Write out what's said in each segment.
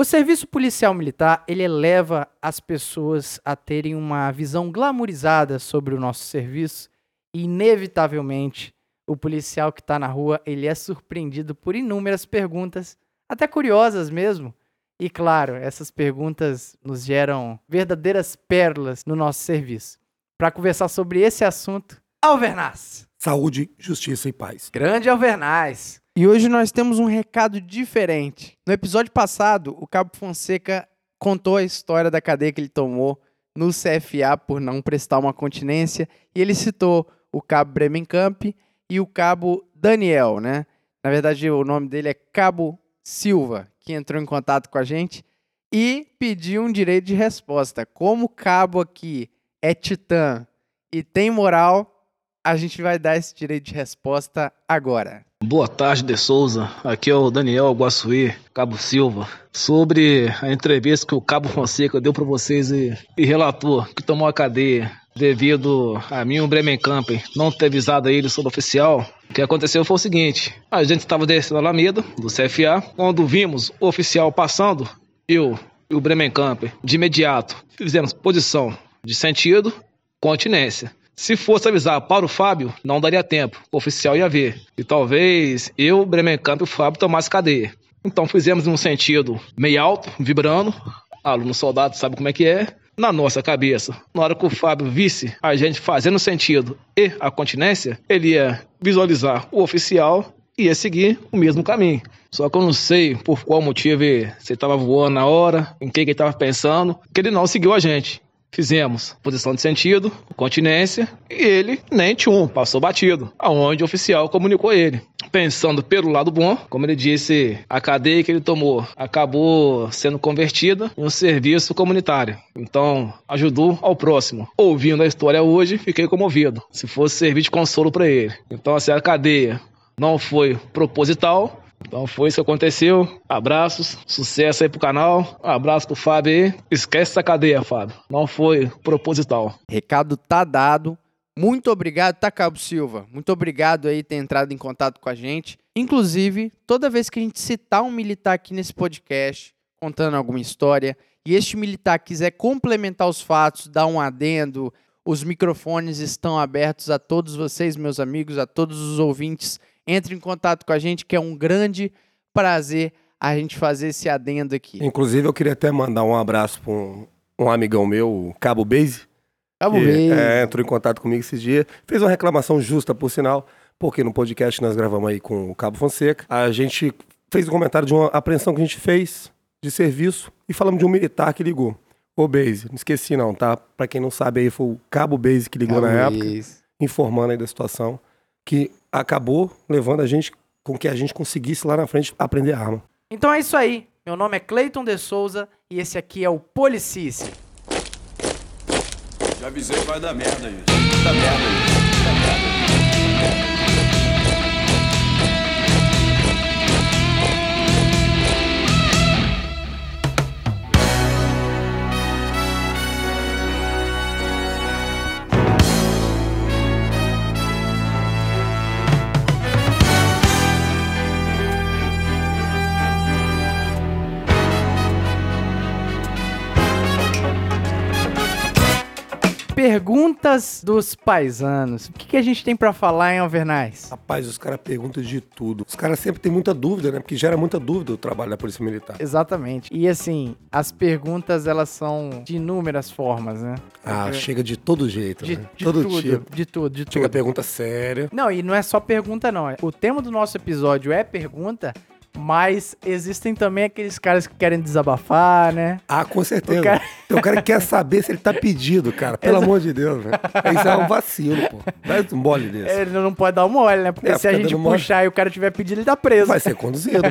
O serviço policial militar, ele eleva as pessoas a terem uma visão glamourizada sobre o nosso serviço e, inevitavelmente, o policial que está na rua, ele é surpreendido por inúmeras perguntas, até curiosas mesmo. E claro, essas perguntas nos geram verdadeiras pérolas no nosso serviço. Para conversar sobre esse assunto, Alvernaz. Saúde, justiça e paz. Grande Alvernaz. E hoje nós temos um recado diferente. No episódio passado, o Cabo Fonseca contou a história da cadeia que ele tomou no CFA por não prestar uma continência e ele citou o Cabo Bremenkamp e o Cabo Daniel, né? Na verdade, o nome dele é Cabo Silva, que entrou em contato com a gente e pediu um direito de resposta. Como o cabo aqui é titã e tem moral, a gente vai dar esse direito de resposta agora. Boa tarde, De Souza. Aqui é o Daniel Guaçuí, Cabo Silva. Sobre a entrevista que o Cabo Fonseca deu para vocês e, e relatou que tomou a cadeia devido a mim, o Bremen Campen, não ter avisado ele sobre o oficial. O que aconteceu foi o seguinte: a gente estava descendo a Alameda, do CFA, quando vimos o oficial passando, eu e o Bremen Camper, de imediato, fizemos posição de sentido, continência. Se fosse avisar para o Fábio, não daria tempo. O oficial ia ver. E talvez eu, Bremenkamp e o Fábio tomasse cadeia. Então fizemos um sentido meio alto, vibrando. Aluno soldado sabe como é que é. Na nossa cabeça, na hora que o Fábio visse a gente fazendo sentido e a continência, ele ia visualizar o oficial e ia seguir o mesmo caminho. Só que eu não sei por qual motivo ele estava voando na hora, em que, que ele estava pensando, que ele não seguiu a gente. Fizemos posição de sentido, continência, e ele nem tchum, passou batido, aonde o oficial comunicou ele. Pensando pelo lado bom, como ele disse, a cadeia que ele tomou acabou sendo convertida em um serviço comunitário. Então, ajudou ao próximo. Ouvindo a história hoje, fiquei comovido. Se fosse servir de consolo para ele. Então, assim, a cadeia não foi proposital, então foi isso que aconteceu. Abraços, sucesso aí pro canal. Abraço pro Fábio aí. Esquece essa cadeia, Fábio. Não foi proposital. Recado tá dado. Muito obrigado, tá, Cabo Silva? Muito obrigado aí ter entrado em contato com a gente. Inclusive, toda vez que a gente citar um militar aqui nesse podcast, contando alguma história, e este militar quiser complementar os fatos, dar um adendo, os microfones estão abertos a todos vocês, meus amigos, a todos os ouvintes entre em contato com a gente, que é um grande prazer a gente fazer esse adendo aqui. Inclusive, eu queria até mandar um abraço para um, um, amigão meu, o Cabo Base. Cabo que, Base. É, entrou em contato comigo esses dias. Fez uma reclamação justa, por sinal, porque no podcast nós gravamos aí com o Cabo Fonseca. A gente fez um comentário de uma apreensão que a gente fez de serviço e falamos de um militar que ligou. Ô, Base, não esqueci não, tá? Pra quem não sabe aí, foi o Cabo Base que ligou Cabo na época, informando aí da situação que acabou levando a gente com que a gente conseguisse lá na frente aprender arma. Então é isso aí. Meu nome é Cleiton de Souza e esse aqui é o Policice. Já avisei que vai dar merda isso. Vai dar merda isso. Vai dar merda isso. Perguntas dos paisanos. O que, que a gente tem para falar em Alvernais? Rapaz, os caras perguntam de tudo. Os caras sempre têm muita dúvida, né? Porque gera muita dúvida o trabalho da Polícia Militar. Exatamente. E assim, as perguntas elas são de inúmeras formas, né? Ah, Porque... chega de todo jeito, de, né? De todo tudo, tipo. De tudo, de tudo. Chega pergunta séria. Não, e não é só pergunta, não. O tema do nosso episódio é pergunta, mas existem também aqueles caras que querem desabafar, né? Ah, com certeza. O cara... Tem um cara que quer saber se ele tá pedido, cara. Pelo Exato. amor de Deus, velho. Isso é um vacilo, pô. Dá um mole desse. Ele não pode dar um mole, né? Porque é, se a gente puxar mole... e o cara tiver pedido, ele tá preso. Vai ser conduzido, pô.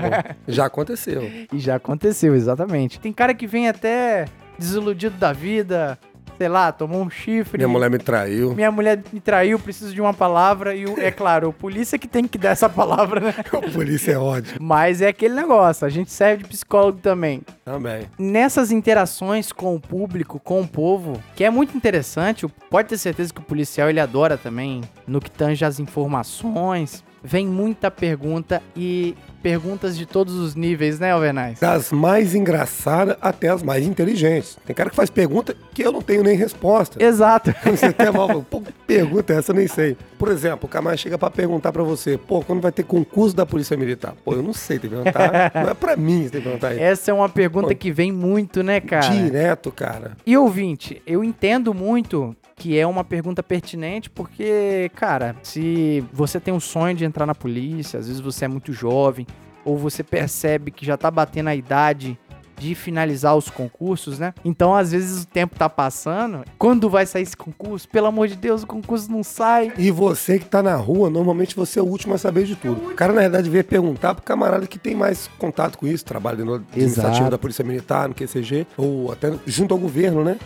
Já aconteceu. E já aconteceu, exatamente. Tem cara que vem até desiludido da vida, sei lá, tomou um chifre. Minha mulher me traiu. Minha mulher me traiu, preciso de uma palavra. E, é claro, o polícia que tem que dar essa palavra, né? o polícia é ódio. Mas é aquele negócio, a gente serve de psicólogo também. Também. Nessas interações com o público, com o povo, que é muito interessante, pode ter certeza que o policial ele adora também, no que tange as informações. Vem muita pergunta e perguntas de todos os níveis, né, Alvernais? Das mais engraçadas até as mais inteligentes. Tem cara que faz pergunta que eu não tenho nem resposta. Exato. Você até mal, pô, pergunta é essa, eu nem sei. Por exemplo, o Camargo chega pra perguntar pra você, pô, quando vai ter concurso da Polícia Militar? Pô, eu não sei, tem que perguntar. não é pra mim, tem que perguntar isso. Essa é uma pergunta Pô, que vem muito, né, cara? Direto, cara. E ouvinte, eu entendo muito que é uma pergunta pertinente, porque, cara, se você tem um sonho de entrar na polícia, às vezes você é muito jovem, ou você percebe que já tá batendo a idade de finalizar os concursos, né? Então, às vezes o tempo tá passando. Quando vai sair esse concurso? Pelo amor de Deus, o concurso não sai. E você que tá na rua, normalmente você é o último a saber de tudo. O cara, na verdade, veio perguntar pro camarada que tem mais contato com isso, trabalha no administrativo Exato. da Polícia Militar, no QCG, ou até junto ao governo, né?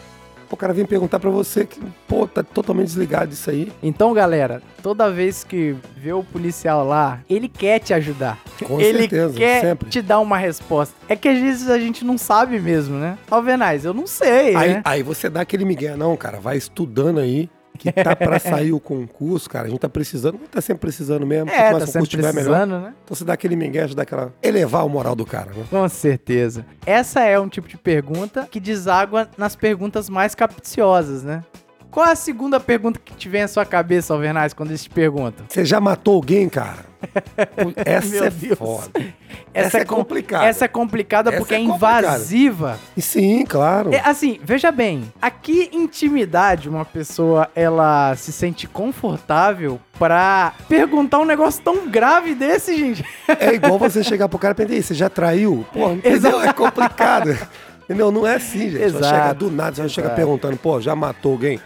O cara vem perguntar pra você que, pô, tá totalmente desligado disso aí. Então, galera, toda vez que vê o policial lá, ele quer te ajudar. Com ele certeza, quer sempre. te dar uma resposta. É que às vezes a gente não sabe mesmo, né? Alvenaz, eu não sei, Aí, né? aí você dá aquele migué, não, cara, vai estudando aí, que tá pra sair o concurso, cara, a gente tá precisando, tá sempre precisando mesmo. É, tá concurso sempre tiver, melhor. precisando, né? Então você dá aquele migué, já dá aquela... elevar o moral do cara, né? Com certeza. Essa é um tipo de pergunta que deságua nas perguntas mais capciosas, né? Qual a segunda pergunta que te vem à sua cabeça, Alvernaz, quando eles te perguntam? Você já matou alguém, cara? Essa é Deus. foda. Essa, é com- complicada. Essa é complicada Essa porque é é, invasiva. E sim, claro. É, assim, veja bem, a que intimidade uma pessoa ela se sente confortável pra perguntar um negócio tão grave desse, gente? É igual você chegar pro cara e pensar, "E aí, você já traiu? Pô, entendeu? É complicado. Entendeu? Não é assim, gente. Você Exato. vai chegar do nada, você vai chegar Exato. perguntando, pô, já matou alguém?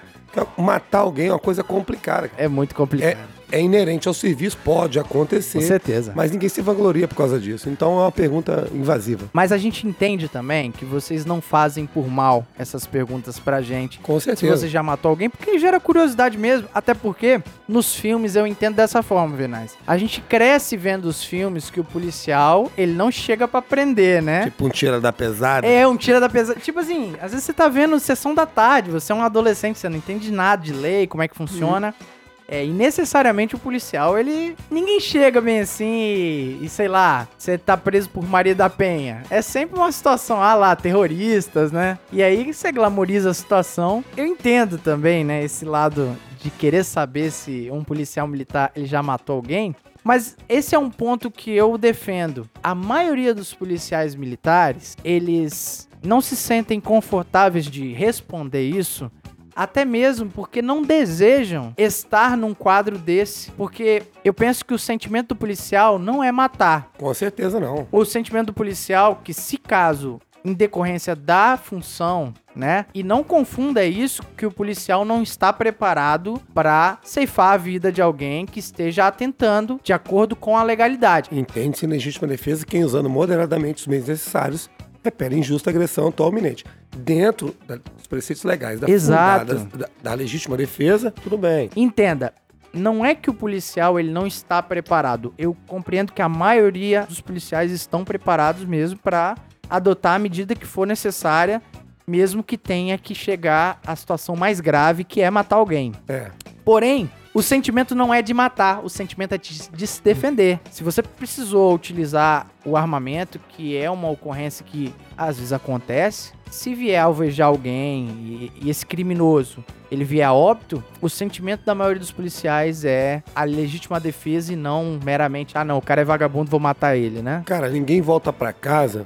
Matar alguém é uma coisa complicada. É muito complicado. É, é inerente ao serviço, pode acontecer. com certeza. Mas ninguém se vangloria por causa disso. Então é uma pergunta invasiva. Mas a gente entende também que vocês não fazem por mal essas perguntas pra gente. Com Se certeza. você já matou alguém, porque gera curiosidade mesmo. Até porque nos filmes eu entendo dessa forma, Venaz. A gente cresce vendo os filmes que o policial, ele não chega pra prender, né? Tipo um tira da pesada. É, um tira da pesada. Tipo assim, às vezes você tá vendo sessão da tarde, você é um adolescente, você não entende nada de lei, como é que funciona. É, e necessariamente o policial, ele. Ninguém chega bem assim e, e, sei lá, você tá preso por Maria da Penha. É sempre uma situação, ah lá, terroristas, né? E aí você glamoriza a situação. Eu entendo também, né, esse lado de querer saber se um policial militar ele já matou alguém. Mas esse é um ponto que eu defendo. A maioria dos policiais militares, eles não se sentem confortáveis de responder isso, até mesmo porque não desejam estar num quadro desse. Porque eu penso que o sentimento do policial não é matar. Com certeza não. O sentimento do policial, que se caso em decorrência da função, né? E não confunda isso que o policial não está preparado para ceifar a vida de alguém que esteja atentando de acordo com a legalidade. Entende-se em legítima defesa quem usando moderadamente os meios necessários repele injusta agressão atual iminente. Dentro da- dos preceitos legais da, Exato. fundadas- da, da legítima defesa, tudo bem. Entenda, não é que o policial ele não está preparado. Eu compreendo que a maioria dos policiais estão preparados mesmo para adotar a medida que for necessária, mesmo que tenha que chegar à situação mais grave, que é matar alguém. É. Porém, o sentimento não é de matar, o sentimento é de, de se defender. Se você precisou utilizar o armamento, que é uma ocorrência que às vezes acontece, se vier alvejar alguém e, e esse criminoso ele vier a óbito, o sentimento da maioria dos policiais é a legítima defesa e não meramente, ah não, o cara é vagabundo, vou matar ele, né? Cara, ninguém volta pra casa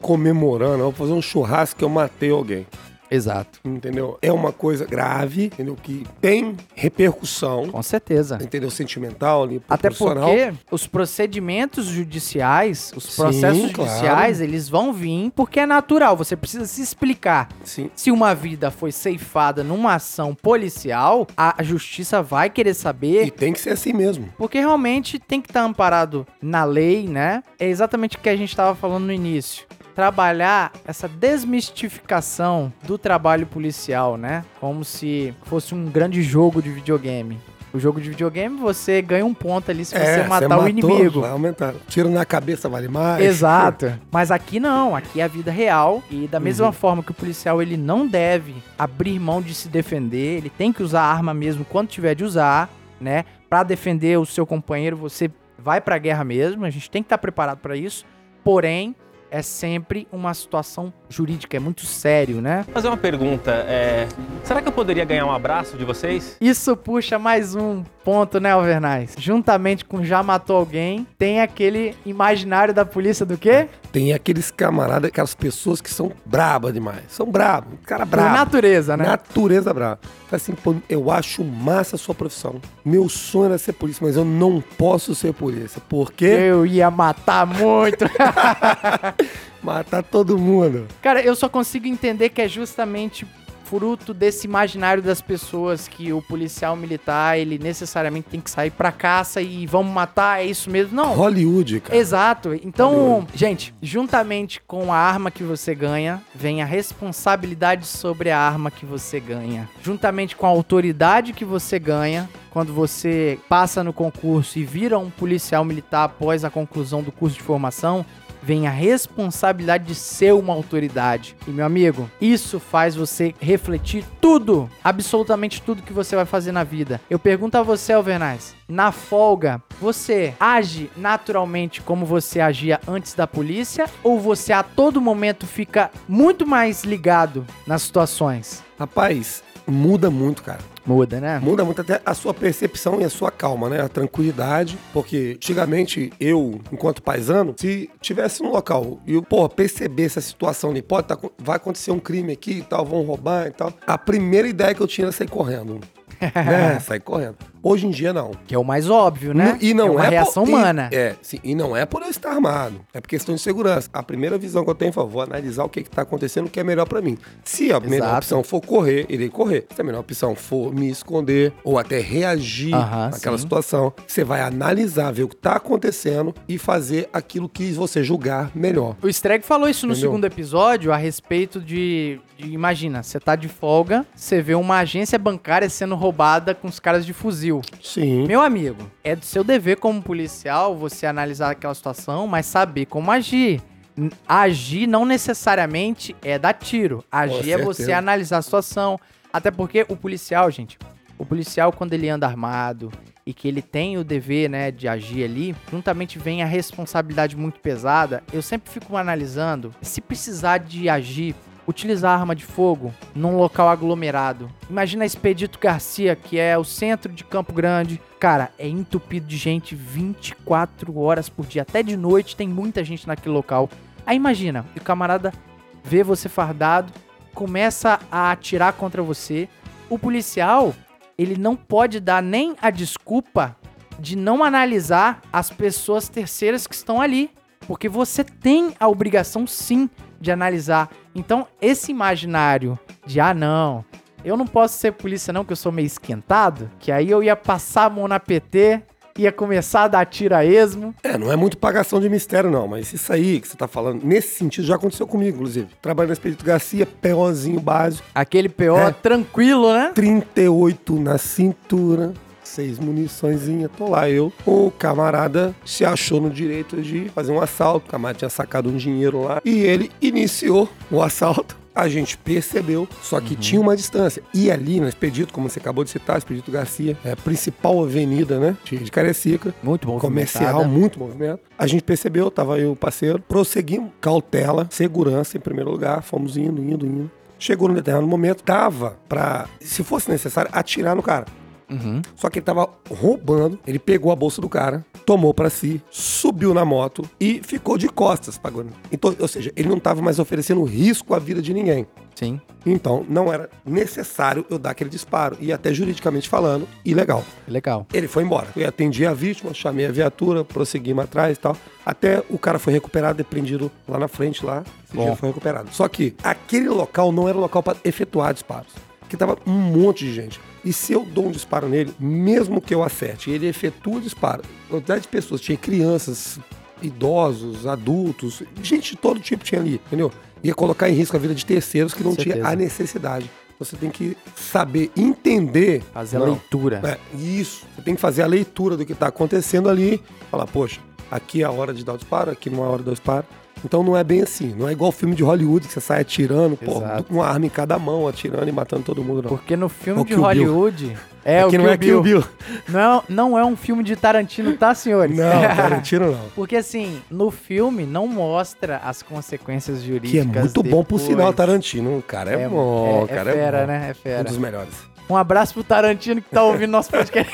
comemorando, "Eu vou fazer um churrasco que eu matei alguém. Exato. Entendeu? É uma coisa grave, entendeu? Que tem repercussão, Com certeza. entendeu? Sentimental ali, Até porque os procedimentos judiciais, os Sim, processos claro. judiciais, eles vão vir porque é natural. Você precisa se explicar. Sim. Se uma vida foi ceifada numa ação policial, a justiça vai querer E saber. tem que ser assim mesmo. Porque realmente tem que estar amparado na lei, né? É exatamente o que a gente estava falando no início. Trabalhar essa desmistificação do trabalho policial, né? Como se fosse um grande jogo de videogame. O jogo de videogame, você ganha um ponto ali se você matar o É, matou, inimigo. Vai aumentar. Tiro na cabeça vale mais. Exato. Mas aqui não, aqui é a vida real e da mesma forma que o policial ele não deve abrir mão de se defender, ele tem que usar a arma mesmo quando tiver de usar, né? pra defender o seu companheiro, você vai pra guerra mesmo, a gente tem que estar preparado pra isso. Porém, é sempre uma situação jurídica, é muito sério, né? fazer uma pergunta. é, será que eu poderia ganhar um abraço de vocês? Isso puxa mais um ponto, né, Alvernais? Juntamente com já matou alguém, tem aquele imaginário da polícia do quê? Tem aqueles camaradas, aquelas pessoas que são brabas demais. São brabos, cara Por brabo. natureza, né? Natureza brava. Fala assim, pô, eu acho massa a sua profissão. Meu sonho era ser polícia, mas eu não posso ser polícia. Por quê? Eu ia matar muito. Matar todo mundo. Cara, eu só consigo entender que é justamente fruto desse imaginário das pessoas que o policial militar, ele necessariamente tem que sair pra caça e vamos matar, é isso mesmo? Não. Hollywood, cara. Exato. Então, gente, juntamente com a arma que você ganha, vem a responsabilidade sobre a arma que você ganha. Juntamente com a autoridade que você ganha, quando você passa no concurso e vira um policial militar após a conclusão do curso de formação, vem a responsabilidade de ser uma autoridade. E meu amigo, isso faz você refletir tudo, absolutamente tudo que você vai fazer na vida. Eu pergunto a você, Alvernais, na folga, você age naturalmente como você agia antes da polícia ou você a todo momento fica muito mais ligado nas situações? Rapaz, muda muito, cara. Muda, né? Muda muito até a sua percepção e a sua calma, né? A tranquilidade. Porque antigamente, eu, enquanto paisano, se tivesse um local e eu, pô, percebesse a situação ali, pode tá, vai acontecer um crime aqui e tal, vão roubar e tal. A primeira ideia que eu tinha era sair correndo. né? Sair correndo. Hoje em dia, não. Que é o mais óbvio, né? E não é uma é reação por- humana. E, é, sim, e não é por eu estar armado. É por questão de segurança. A primeira visão que eu tenho, vou analisar o que está acontecendo, o que é melhor pra mim. Se a melhor opção for correr, irei correr. Se a melhor opção for me esconder ou até reagir Aham, naquela sim. situação, você vai analisar, ver o que tá acontecendo e fazer aquilo que você julgar melhor. O Streg falou isso no Entendeu? segundo episódio a respeito de, de- Imagina, você tá de folga, você vê uma agência bancária sendo roubada com os caras de fuzil. Sim. Meu amigo, é do seu dever como policial você analisar aquela situação, mas saber como agir. Agir não necessariamente é dar tiro. Agir é você analisar a situação. Até porque o policial, gente, o policial, quando ele anda armado e que ele tem o dever, né, de agir ali, juntamente vem a responsabilidade muito pesada. Eu sempre fico analisando se precisar de agir, utilizar arma de fogo num local aglomerado. Imagina Expedito Garcia, que é o centro de Campo Grande. Cara, é entupido de gente 24 horas por dia. Até de noite tem muita gente naquele local. Aí imagina, o camarada vê você fardado, começa a atirar contra você. O policial, ele não pode dar nem a desculpa de não analisar as pessoas terceiras que estão ali. Porque você tem a obrigação sim de analisar. Então, esse imaginário de ah, não, eu não posso ser polícia, não, que eu sou meio esquentado, que aí eu ia passar a mão na PT, ia começar a dar tiro a esmo. É, não é muito pagação de mistério, não, mas isso aí que você tá falando, nesse sentido, já aconteceu comigo, inclusive. Trabalho na Expedito Garcia, POzinho básico, Aquele PO É. tranquilo, né? 38 na cintura, seis muniçõezinhas, tô lá eu. O camarada se achou no direito de fazer um assalto, o camarada tinha sacado um dinheiro lá e ele iniciou o assalto. A gente percebeu, só que tinha uma distância. E ali no Expedito, como você acabou de citar, Expedito Garcia, é a principal avenida, né, de Cariacica, Muito bom. comercial, muito movimento. A gente percebeu, tava eu o parceiro, prosseguimos, cautela, segurança em primeiro lugar, fomos indo, indo, indo. Chegou num determinado momento, tava pra, se fosse necessário, atirar no cara. Uhum. Só que ele tava roubando, ele pegou a bolsa do cara, tomou pra si, subiu na moto e ficou de costas pagando. Então, ou seja, ele não tava mais oferecendo risco à vida de ninguém. Sim. Então, não era necessário eu dar aquele disparo. E até juridicamente falando, ilegal. Legal. Ele foi embora. Eu atendi a vítima, chamei a viatura, prosseguimos atrás e tal. Até o cara foi recuperado, depreendido lá na frente, lá. Esse Bom. foi recuperado. Só que aquele local não era o local para efetuar disparos. Porque tava um monte de gente. E se eu dou um disparo nele, mesmo que eu acerte, ele efetua o disparo. Quantidade de pessoas, tinha crianças, idosos, adultos, gente de todo tipo tinha ali, entendeu? Ia colocar em risco a vida de terceiros que não tinha a necessidade. Você tem que saber entender. Fazer a Não, leitura. é, isso. Você tem que fazer a leitura do que está acontecendo ali. Falar, poxa, aqui é a hora de dar o disparo, aqui não é a hora de dar o disparo. Então não é bem assim. Não é igual filme de Hollywood que você sai atirando, pô, com uma arma em cada mão, atirando e matando todo mundo, não. Porque no filme O de Kill Bill. Hollywood. É, Aqui o não é Bill. Bill. Não, é, não é um filme de Tarantino, tá, senhores? Não, Tarantino não. Porque assim, no filme não mostra as consequências Que é jurídicas. muito bom por depois. sinal, Tarantino. O cara é, bom, o é, cara é fera, é bom. né? É Um fera. dos melhores. Um abraço pro Tarantino que tá ouvindo nosso podcast.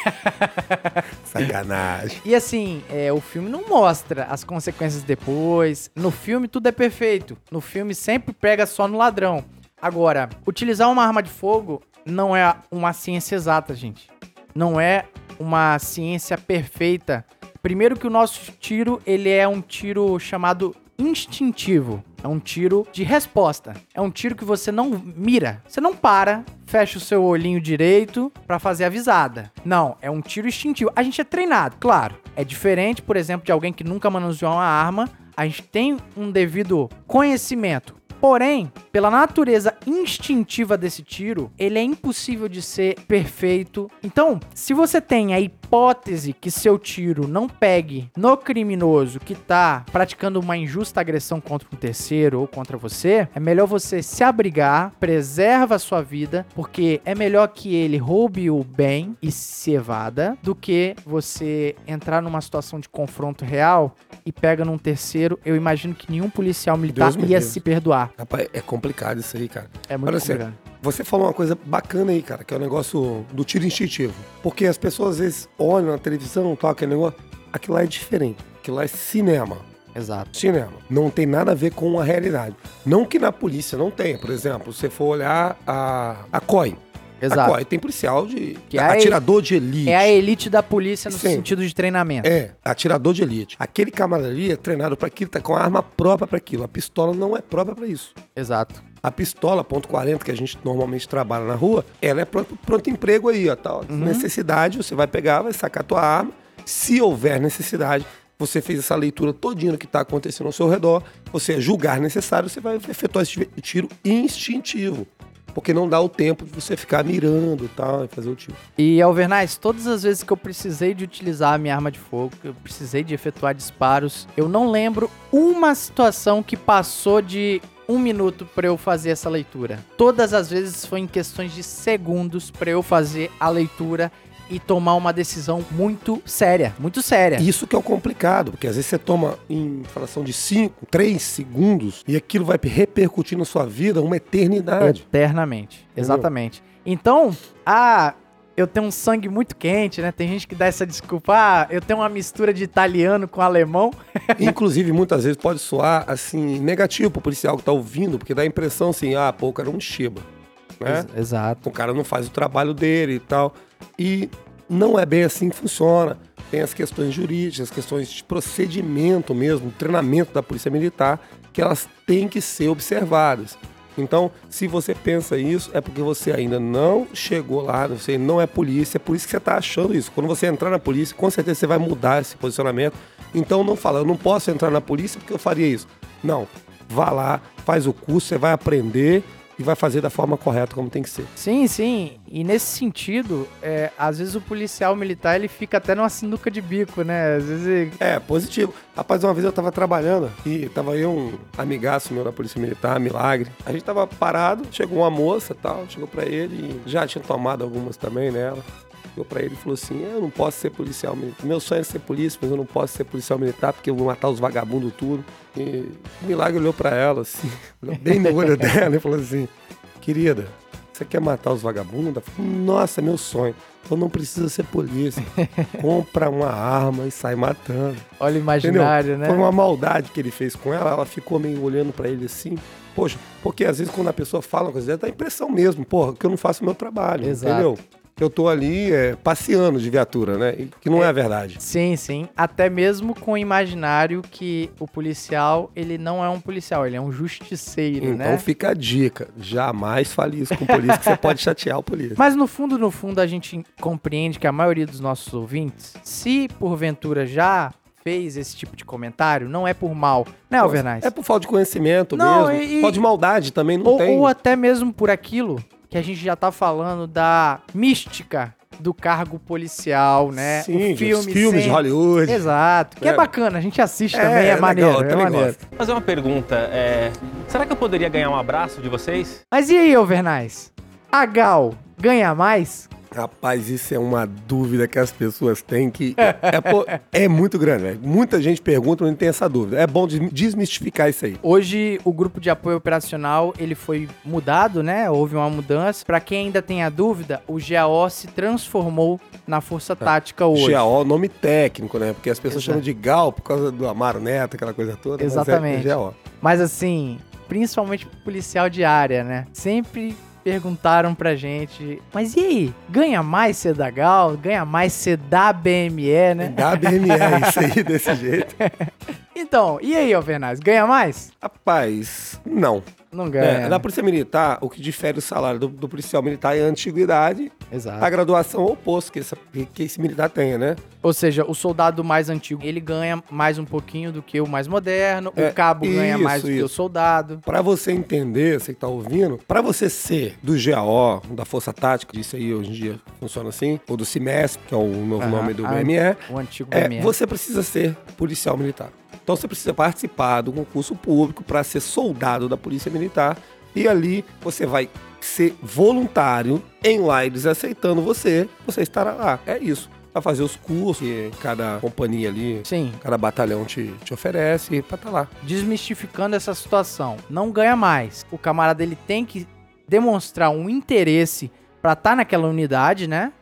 Sacanagem. E assim, é, o filme não mostra as consequências depois. No filme tudo é perfeito. No filme sempre pega só no ladrão. Agora, utilizar uma arma de fogo não é uma ciência exata, gente. Não é uma ciência perfeita. Primeiro que o nosso tiro, ele é um tiro chamado instintivo. É um tiro de resposta. É um tiro que você não mira. Você não para, fecha o seu olhinho direito pra fazer a visada. Não, é um tiro instintivo. A gente é treinado, claro. É diferente, por exemplo, de alguém que nunca manuseou uma arma. A gente tem um devido conhecimento. Porém, pela natureza instintiva desse tiro, ele é impossível de ser perfeito. Então, se você tem a hipótese que seu tiro não pegue no criminoso que tá praticando uma injusta agressão contra um terceiro ou contra você, é melhor você se abrigar, preserva a sua vida, porque é melhor que ele roube o bem e se evada do que você entrar numa situação de confronto real e pega num terceiro. Eu imagino que nenhum policial militar Deus ia se perdoar. Rapaz, é complicado isso aí, cara. É muito Olha assim, complicado. Você falou uma coisa bacana aí, cara, que é o negócio do tiro instintivo. Porque as pessoas às vezes olham na televisão, tal, aquele negócio. Aquilo lá é diferente. Aquilo lá é cinema. Exato. Cinema. Não tem nada a ver com a realidade. Não que na polícia não tenha. Por exemplo, se você for olhar a, a COI. Exato. COI tem policial de. Que é atirador de elite. É a elite da polícia no Sim. sentido de treinamento. É, atirador de elite. Aquele camarada ali é treinado para aquilo, tá com a arma própria para aquilo. A pistola não é própria para isso. Exato. A pistola, ponto .40, que a gente normalmente trabalha na rua, ela é pronto, pronto emprego aí, ó, tal. Necessidade, você vai pegar, vai sacar a tua arma. Se houver necessidade, você fez essa leitura todinha do que está acontecendo ao seu redor, você julgar necessário, você vai efetuar esse tiro instintivo. Porque não dá o tempo de você ficar mirando e tal, e fazer o tiro. E Alvernais, todas as vezes que eu precisei de utilizar a minha arma de fogo, que eu precisei de efetuar disparos, eu não lembro uma situação que passou de um minuto pra eu fazer essa leitura. Todas as vezes foi em questões de segundos pra eu fazer a leitura e tomar uma decisão muito séria, muito séria. Isso que é o complicado, porque às vezes você toma em fração de 5, 3 segundos e aquilo vai repercutir na sua vida uma eternidade. Eternamente. Exatamente. Então, ah, eu tenho um sangue muito quente, né? Tem gente que dá essa desculpa. Ah, eu tenho uma mistura de italiano com alemão. Inclusive, muitas vezes pode soar assim, negativo pro policial que tá ouvindo, porque dá a impressão assim, ah, pô, o cara é um chiba. Né? Ex- Exato. O cara não faz o trabalho dele e tal. E não é bem assim que funciona. Tem as questões jurídicas, as questões de procedimento mesmo, treinamento da Polícia Militar, que elas têm que ser observadas. Então, se você pensa isso, é porque você ainda não chegou lá, você não é polícia, é por isso que você está achando isso. Quando você entrar na polícia, com certeza você vai mudar esse posicionamento. Então, não fala, eu não posso entrar na polícia porque eu faria isso. Não, vá lá, faz o curso, você vai aprender e vai fazer da forma correta como tem que ser. Sim, sim. E nesse sentido, é, às vezes o policial militar ele fica até numa sinuca de bico, né? Às vezes ele- É, positivo. Rapaz, uma vez eu tava trabalhando e tava eu, um amigaço meu da Polícia Militar, Milagre. A gente tava parado, chegou uma moça tal, chegou pra ele e já tinha tomado algumas também nela. Chegou pra ele e falou assim: Eu não posso ser policial militar. Meu sonho é ser polícia, mas eu não posso ser policial militar porque eu vou matar os vagabundos tudo. E o Milagre olhou pra ela assim, olhou bem no olho dela e falou assim: Querida, você quer matar os vagabundos? Nossa, é meu sonho. Então não precisa ser polícia. Compra uma arma e sai matando. olha o Entendeu? imaginário, né? Foi uma maldade que ele fez com ela, ela ficou meio olhando pra ele assim. Poxa, porque às vezes quando a pessoa fala uma coisa dá a impressão mesmo, porra, que eu não faço o meu trabalho, Exato. entendeu? Que eu tô ali é, passeando de viatura, né? Que não é, verdade. Sim, sim. Até mesmo com o imaginário que o policial, ele não é um policial, ele é um justiceiro, Então né? fica a dica, jamais fale isso com o polícia, que você pode chatear o polícia. Mas no fundo, no fundo, a gente compreende que a maioria dos nossos ouvintes, se porventura já fez esse tipo de comentário, não é por mal, né, Alvernais? É por falta de conhecimento Não, mesmo. e- Falta de maldade também, não ou, tem. ou até mesmo por aquilo que a gente já tá falando da mística do cargo policial, né? Sim, o de filme filmes de Hollywood. Exato. Que é, É. bacana, a gente assiste É, também, é, é legal, maneiro, eu é também maneiro. gosto. Fazer uma pergunta, é... Será que eu poderia ganhar um abraço de vocês? Mas e aí, Overnais? A Gal ganha mais? Rapaz, isso é uma dúvida que as pessoas têm que. É, pô, é muito grande, velho. Muita gente pergunta, não tem essa dúvida. É bom des- desmistificar isso aí. Hoje o grupo de apoio operacional ele foi mudado, né? Houve uma mudança. Pra quem ainda tem a dúvida, o GAO se transformou na força tática hoje. GAO, nome técnico, né? Porque as pessoas Exato. chamam de GAL por causa do Amaro Neto, aquela coisa toda. mas é Exatamente. GAO. Mas assim, principalmente policial de área, né? Sempre perguntaram pra gente, mas e aí? Ganha mais ser da Gal? Ganha mais ser da BME, né? Da BME, isso aí, desse jeito. Então, e aí, Alvernaz? Ganha mais? Rapaz, não. Não É, ganha. na Polícia Militar, o que difere o salário do, do policial militar é a antiguidade, Exato. a graduação ou o posto que, essa- que esse militar tenha, né? Ou seja, o soldado mais antigo, ele ganha mais um pouquinho do que o mais moderno, É, o cabo ganha isso, mais do que o soldado. Pra você entender, você que tá ouvindo, pra você ser do GAO, da Força Tática, isso aí hoje em dia funciona assim, ou do CIMESP, que é o novo Aham, nome do ah, BME, O antigo é, BME. você precisa ser policial militar. Então você precisa participar do concurso público para ser soldado da Polícia Militar e ali você vai ser voluntário em lá eles aceitando você, você estará lá. É isso. Vai fazer os cursos que cada companhia ali, Sim, cada batalhão te, te oferece para estar lá. desmistificando essa situação. Não ganha mais. O camarada ele tem que demonstrar um interesse pra estar naquela unidade, né?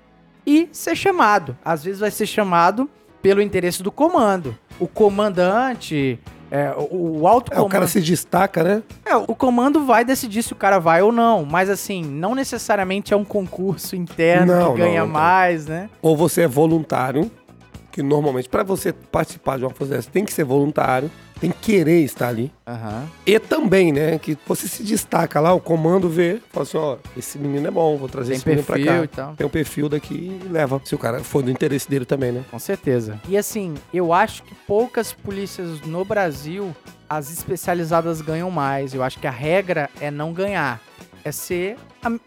E ser chamado. Às vezes vai ser chamado pelo interesse do comando. O comandante, é, o, o alto É, o comando. cara se destaca, né? É, o comando vai decidir se o cara vai ou não. Mas assim, não necessariamente é um concurso interno Não, que ganha não, não. mais, né? Ou você é voluntário, que normalmente para você participar de uma força dessa tem que ser voluntário, tem que querer estar ali. Aham. E também, né, que você se destaca lá, o comando vê, fala assim, ó, esse menino é bom, vou trazer Tem esse menino pra cá. e tal. Tem um perfil daqui e leva. Se o cara for do interesse dele também, né? Com certeza. E assim, eu acho que poucas polícias no Brasil, as especializadas ganham mais. Eu acho que a regra é não ganhar. É ser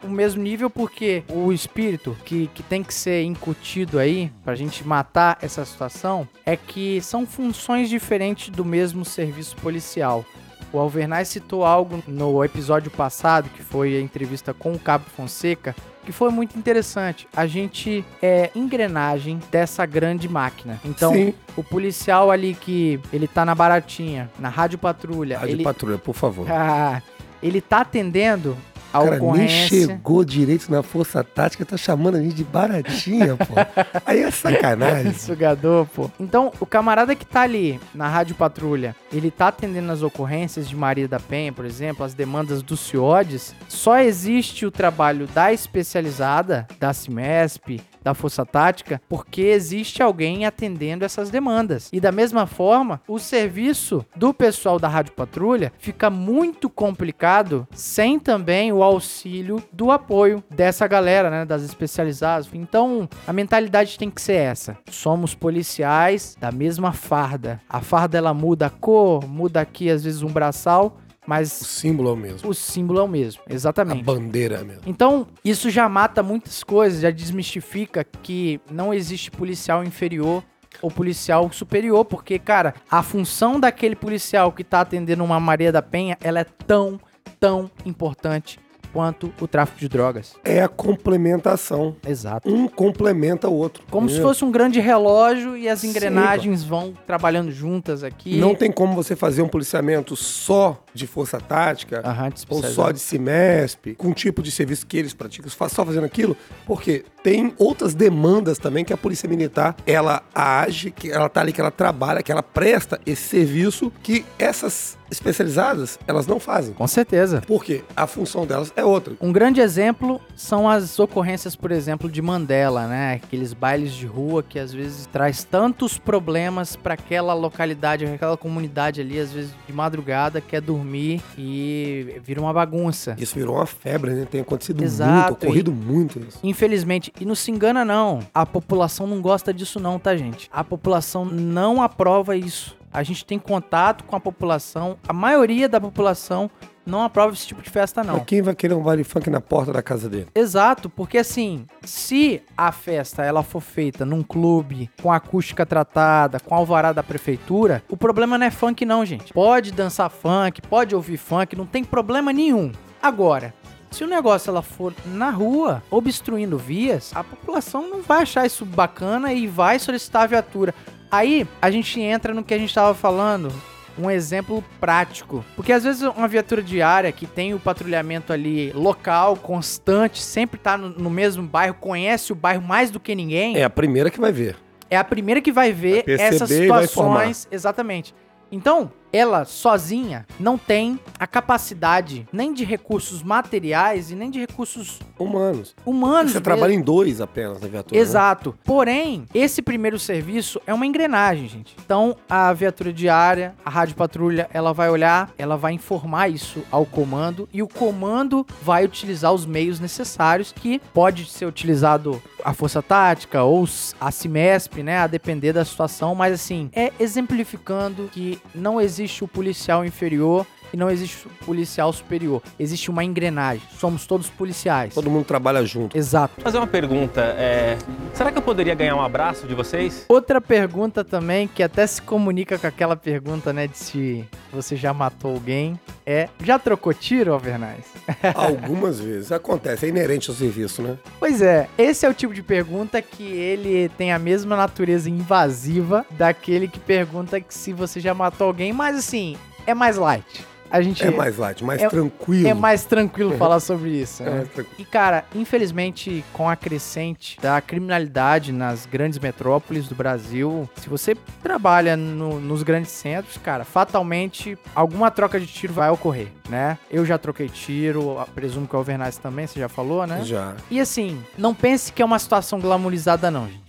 o mesmo nível, porque o espírito que, que tem que ser incutido aí, pra gente matar essa situação, é que são funções diferentes do mesmo serviço policial. O Alvernaz citou algo no episódio passado, que foi a entrevista com o Cabo Fonseca, que foi muito interessante. A gente é engrenagem dessa grande máquina. Então, Sim. o policial ali que ele tá na baratinha, na rádio patrulha, Rádio ele, patrulha, por favor. Ah, ele tá atendendo a cara nem ocorrência. chegou direito na força tática, tá chamando a gente de baratinha, pô. Aí é sacanagem. Sugador, pô. Então, o camarada que tá ali na Rádio Patrulha, ele tá atendendo as ocorrências de Maria da Penha, por exemplo, as demandas do CIODES. Só existe o trabalho da especializada, da CIMESP, da Força Tática, porque existe alguém atendendo essas demandas. E da mesma forma, o serviço do pessoal da Rádio Patrulha fica muito complicado sem também o auxílio do apoio dessa galera, né, das especializadas. Então, a mentalidade tem que ser essa. Somos policiais da mesma farda. A farda ela muda a cor, muda aqui às vezes um braçal, O mas símbolo é o mesmo. o símbolo é o mesmo. A Exatamente. bandeira é a mesma. Então, isso já mata muitas coisas, já desmistifica que não existe policial inferior ou policial superior, porque, cara, a função daquele policial que tá atendendo uma Maria da Penha, ela é tão, tão importante quanto o tráfico de drogas. É a complementação. Exato. Um complementa o outro. Como se entendeu? fosse um grande relógio e as Sim, engrenagens vão trabalhando juntas aqui. Não tem como você fazer um policiamento só de força tática de ou só de CIMESP, com o tipo de serviço que eles praticam, só fazendo aquilo, porque tem outras demandas também que a Polícia Militar, ela age, que ela tá ali, que ela trabalha, que ela presta esse serviço que essas especializadas, elas não fazem. Com certeza. Porque a função delas é outra. Um grande exemplo são as ocorrências, por exemplo, de Mandela, né? Aqueles bailes de rua que às vezes traz tantos problemas para aquela localidade, aquela comunidade ali, às vezes de madrugada, quer dormir e vira uma bagunça. Isso virou uma febre, né? Tem acontecido Exato, muito, ocorrido muito isso. Infelizmente, e não se engana não, a população não gosta disso não, tá gente? A população não aprova isso. A gente tem contato com a população, a maioria da população não aprova esse tipo de festa, não. Mas quem vai querer um baile funk na porta da casa dele? Exato, porque assim, se a festa ela for feita num clube, com acústica tratada, com alvará da prefeitura, o problema não é funk não, gente. Pode dançar funk, pode ouvir funk, não tem problema nenhum. Agora, se o negócio ela for na rua, obstruindo vias, a população não vai achar isso bacana e vai solicitar a viatura. Aí a gente entra no que a gente estava falando, um exemplo prático. Porque às vezes uma viatura diária que tem o patrulhamento ali local, constante, sempre tá no, no mesmo bairro, conhece o bairro mais do que ninguém, É é, a primeira que vai ver. a primeira que vai ver Vai essas situações. Exatamente. Então, ela sozinha não tem a capacidade nem de recursos materiais e nem de recursos Humanos. humanos. Você mesmo. trabalha em dois apenas na viatura. né? Exato. Porém, esse primeiro serviço é uma engrenagem, gente. Então, a viatura diária, a rádio patrulha, ela vai olhar, ela vai informar isso ao comando e o comando vai utilizar os meios necessários que pode ser utilizado a força tática ou a CIMESP, né, a depender da situação, mas assim, é exemplificando que não existe o policial inferior e não existe policial superior. Existe uma engrenagem. Somos todos policiais. Todo mundo trabalha junto. Exato. Fazer uma pergunta, é... será que eu poderia ganhar um abraço de vocês? Outra pergunta também, que até se comunica com aquela pergunta, né, de se você já matou alguém, é: já trocou tiro, Alvernaz? Algumas vezes. Acontece, é inerente ao serviço, né? Pois é, esse é o tipo de pergunta que ele tem a mesma natureza invasiva daquele que pergunta que se você já matou alguém, mas assim, é mais light. A gente É mais light, mais é- tranquilo. é mais tranquilo falar sobre isso, É né? tranquilo. E cara, infelizmente, com a crescente da criminalidade nas grandes metrópoles do Brasil, se você trabalha no- nos grandes centros, cara, fatalmente alguma troca de tiro vai ocorrer, né? Eu já troquei tiro, presumo que o Alvernaz também, você já falou, né? Já. E assim, não pense que é uma situação glamorizada, não, gente.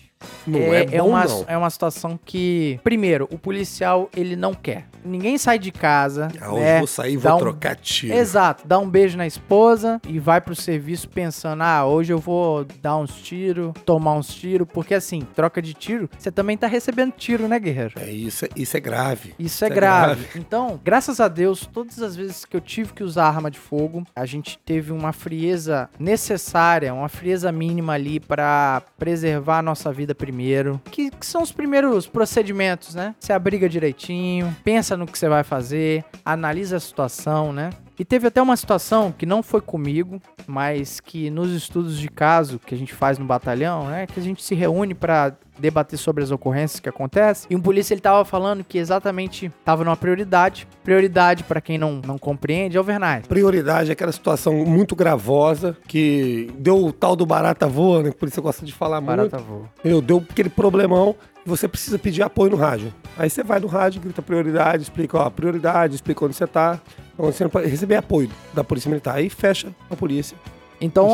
Não é, bom, uma, não. é uma situação que, primeiro, o policial ele não quer. Ninguém sai de casa, Ah, hoje né? vou sair e vou um- trocar tiro. Exato, dá um beijo na esposa e vai pro serviço pensando: ah, hoje eu vou dar uns tiros, tomar uns tiros, porque assim, troca de tiro, você também tá recebendo tiro, né, guerreiro? É isso, é- isso é grave. Isso é grave. Então, graças a Deus, todas as vezes que eu tive que usar arma de fogo, a gente teve uma frieza necessária, uma frieza mínima ali pra preservar a nossa vida primeiro. Que, que são os primeiros procedimentos, né? Você abriga direitinho, pensa no que você vai fazer, analisa a situação, né? E teve até uma situação que não foi comigo, mas que nos estudos de caso que a gente faz no batalhão, né, que a gente se reúne pra debater sobre as ocorrências que acontecem. E um polícia ele tava falando que exatamente tava numa prioridade. Prioridade pra quem não, não compreende é overnight. Prioridade é aquela situação muito gravosa que deu o tal do barata voa, né? Por isso eu gosto de falar Barata muito. voa. Eu deu aquele problemão e você precisa pedir apoio no rádio. Aí você vai no rádio, grita prioridade, explica, ó, prioridade, explica onde você tá, onde você não pode receber apoio da Polícia Militar. Aí fecha a polícia Então.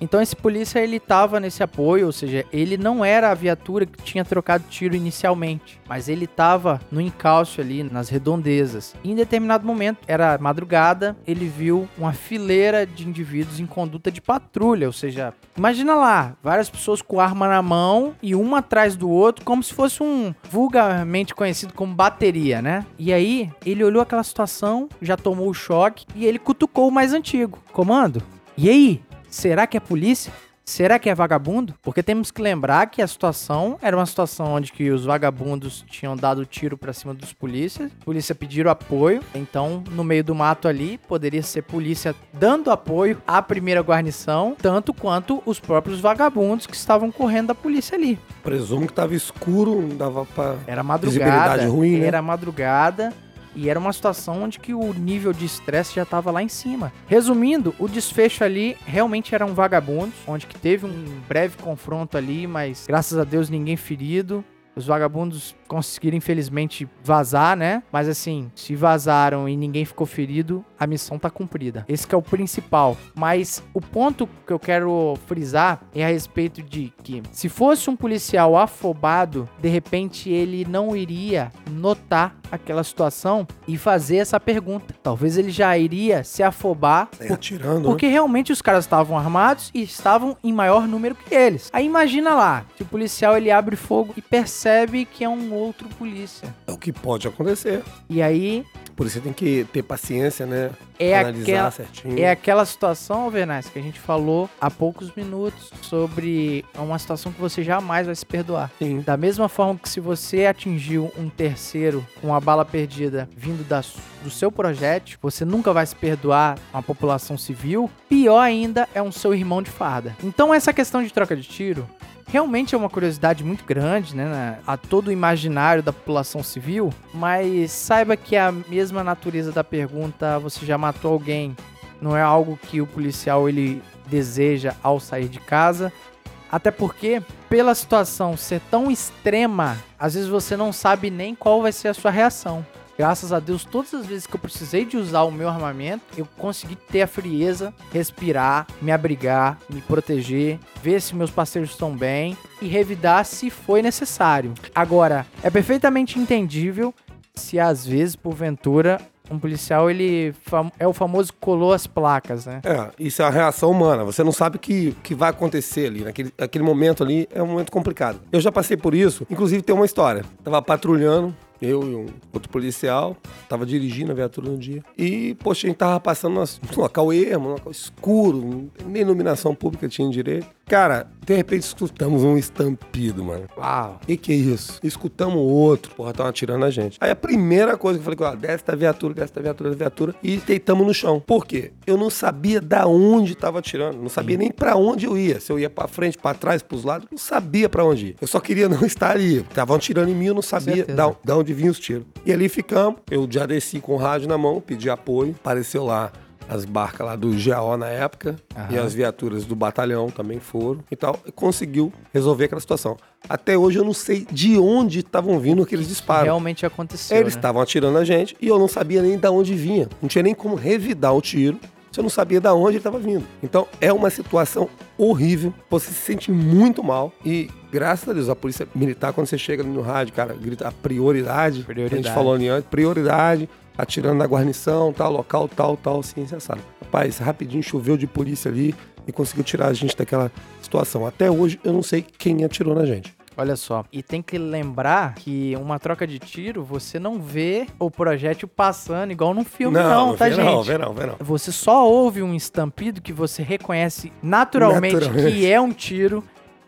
Então esse polícia ele tava nesse apoio, ou seja, ele não era a viatura que tinha trocado tiro inicialmente, mas ele tava no encalço ali nas redondezas. E em determinado momento, era madrugada, ele viu uma fileira de indivíduos em conduta de patrulha, ou seja, imagina lá, várias pessoas com arma na mão e uma atrás do outro, como se fosse um vulgarmente conhecido como bateria, né? E aí, ele olhou aquela situação, já tomou o choque e ele cutucou o mais antigo. Comando, e aí, será que é polícia? Será que é vagabundo? Porque temos que lembrar que a situação era uma situação onde que os vagabundos tinham dado tiro pra cima dos polícias, polícia pediram apoio, então no meio do mato ali poderia ser polícia dando apoio à primeira guarnição, tanto quanto os próprios vagabundos que estavam correndo da polícia ali. Presumo que tava escuro, não dava pra. Era Visibilidade madrugada, ruim, né? era madrugada e era uma situação onde que o nível de estresse já tava lá em cima. Resumindo, o desfecho ali realmente eram vagabundos, onde que teve um breve confronto ali, mas graças a Deus ninguém ferido. Os vagabundos conseguiram, infelizmente, vazar, né? Mas assim, se vazaram e ninguém ficou ferido, a missão tá cumprida. Esse que é o principal. Mas o ponto que eu quero frisar é a respeito de que, se fosse um policial afobado, de repente ele não iria notar aquela situação e fazer essa pergunta. Talvez ele já iria se afobar É, atirando, porque realmente os caras estavam armados e estavam em maior número que eles. Aí imagina lá, que o policial ele abre fogo e percebe que é um outro polícia. né? É o que pode acontecer. E aí Por isso tem que ter paciência, né? É aquela certinho. é aquela situação, Alvernaz, que a gente falou há poucos minutos sobre uma situação que você jamais vai se perdoar. Sim. Da mesma forma que se você atingiu um terceiro com a bala perdida vindo da do seu projétil, você nunca vai se perdoar uma população civil, pior ainda é um seu irmão de farda. Então essa questão de troca de tiro realmente é uma curiosidade muito grande, né, na- a todo o imaginário da população civil, mas saiba que a mesma natureza da pergunta, você já matou alguém, não é algo que o policial ele deseja ao sair de casa, até porque, pela situação ser tão extrema, às vezes você não sabe nem qual vai ser a sua reação. Graças a Deus, todas as vezes que eu precisei de usar o meu armamento, eu consegui ter a frieza, respirar, me abrigar, me proteger, ver se meus parceiros estão bem e revidar se foi necessário. Agora, é perfeitamente entendível se às vezes, porventura, um policial ele é o famoso colou as placas, né? É, isso é a reação humana. Você não sabe o que, que vai acontecer ali. Naquele aquele momento ali é um momento complicado. Eu já passei por isso. Inclusive tem uma história. Tava patrulhando, eu e um outro policial. Tava dirigindo a viatura no dia. E, poxa, a gente tava passando num local ermo, num local escuro. Nem iluminação pública tinha direito. Cara, de repente escutamos um estampido, mano. Uau. Que que é isso? Escutamos outro, porra, tava atirando a gente. Aí a primeira coisa que eu falei, ó, desce da viatura, desce da viatura, da viatura, e deitamos no chão. Por quê? Eu não sabia da onde tava atirando, não sabia nem pra onde eu ia. Se eu ia pra frente, pra trás, pros lados, não sabia pra onde ir. Eu só queria não estar ali. Estavam atirando em mim, eu não sabia da, da onde vinham os tiros. E ali ficamos, eu já desci com o rádio na mão, pedi apoio, apareceu lá as barcas lá do GAO na época e as viaturas do batalhão também foram e tal. E conseguiu resolver aquela situação. Até hoje eu não sei de onde estavam vindo aqueles disparos. Realmente aconteceu. Eles né? estavam atirando a gente e eu não sabia nem de onde vinha. Não tinha nem como revidar o tiro eu não sabia de onde ele estava vindo. Então é uma situação horrível. Você se sente muito mal e graças a Deus a polícia militar quando você chega no rádio, cara, grita a prioridade. que A Prioridade. gente falou ali antes, prioridade. Atirando na guarnição, tal, local, tal, tal, assim, sabe? Rapaz, rapidinho choveu de polícia ali e conseguiu tirar a gente daquela situação. Até hoje eu não sei quem atirou na gente. Olha só. E tem que lembrar que uma troca de tiro, você não vê o projétil passando igual num filme, não, tá, vê gente? Não, vê não, vê não. Você só ouve um estampido que você reconhece naturalmente, Naturalmente. que é um tiro.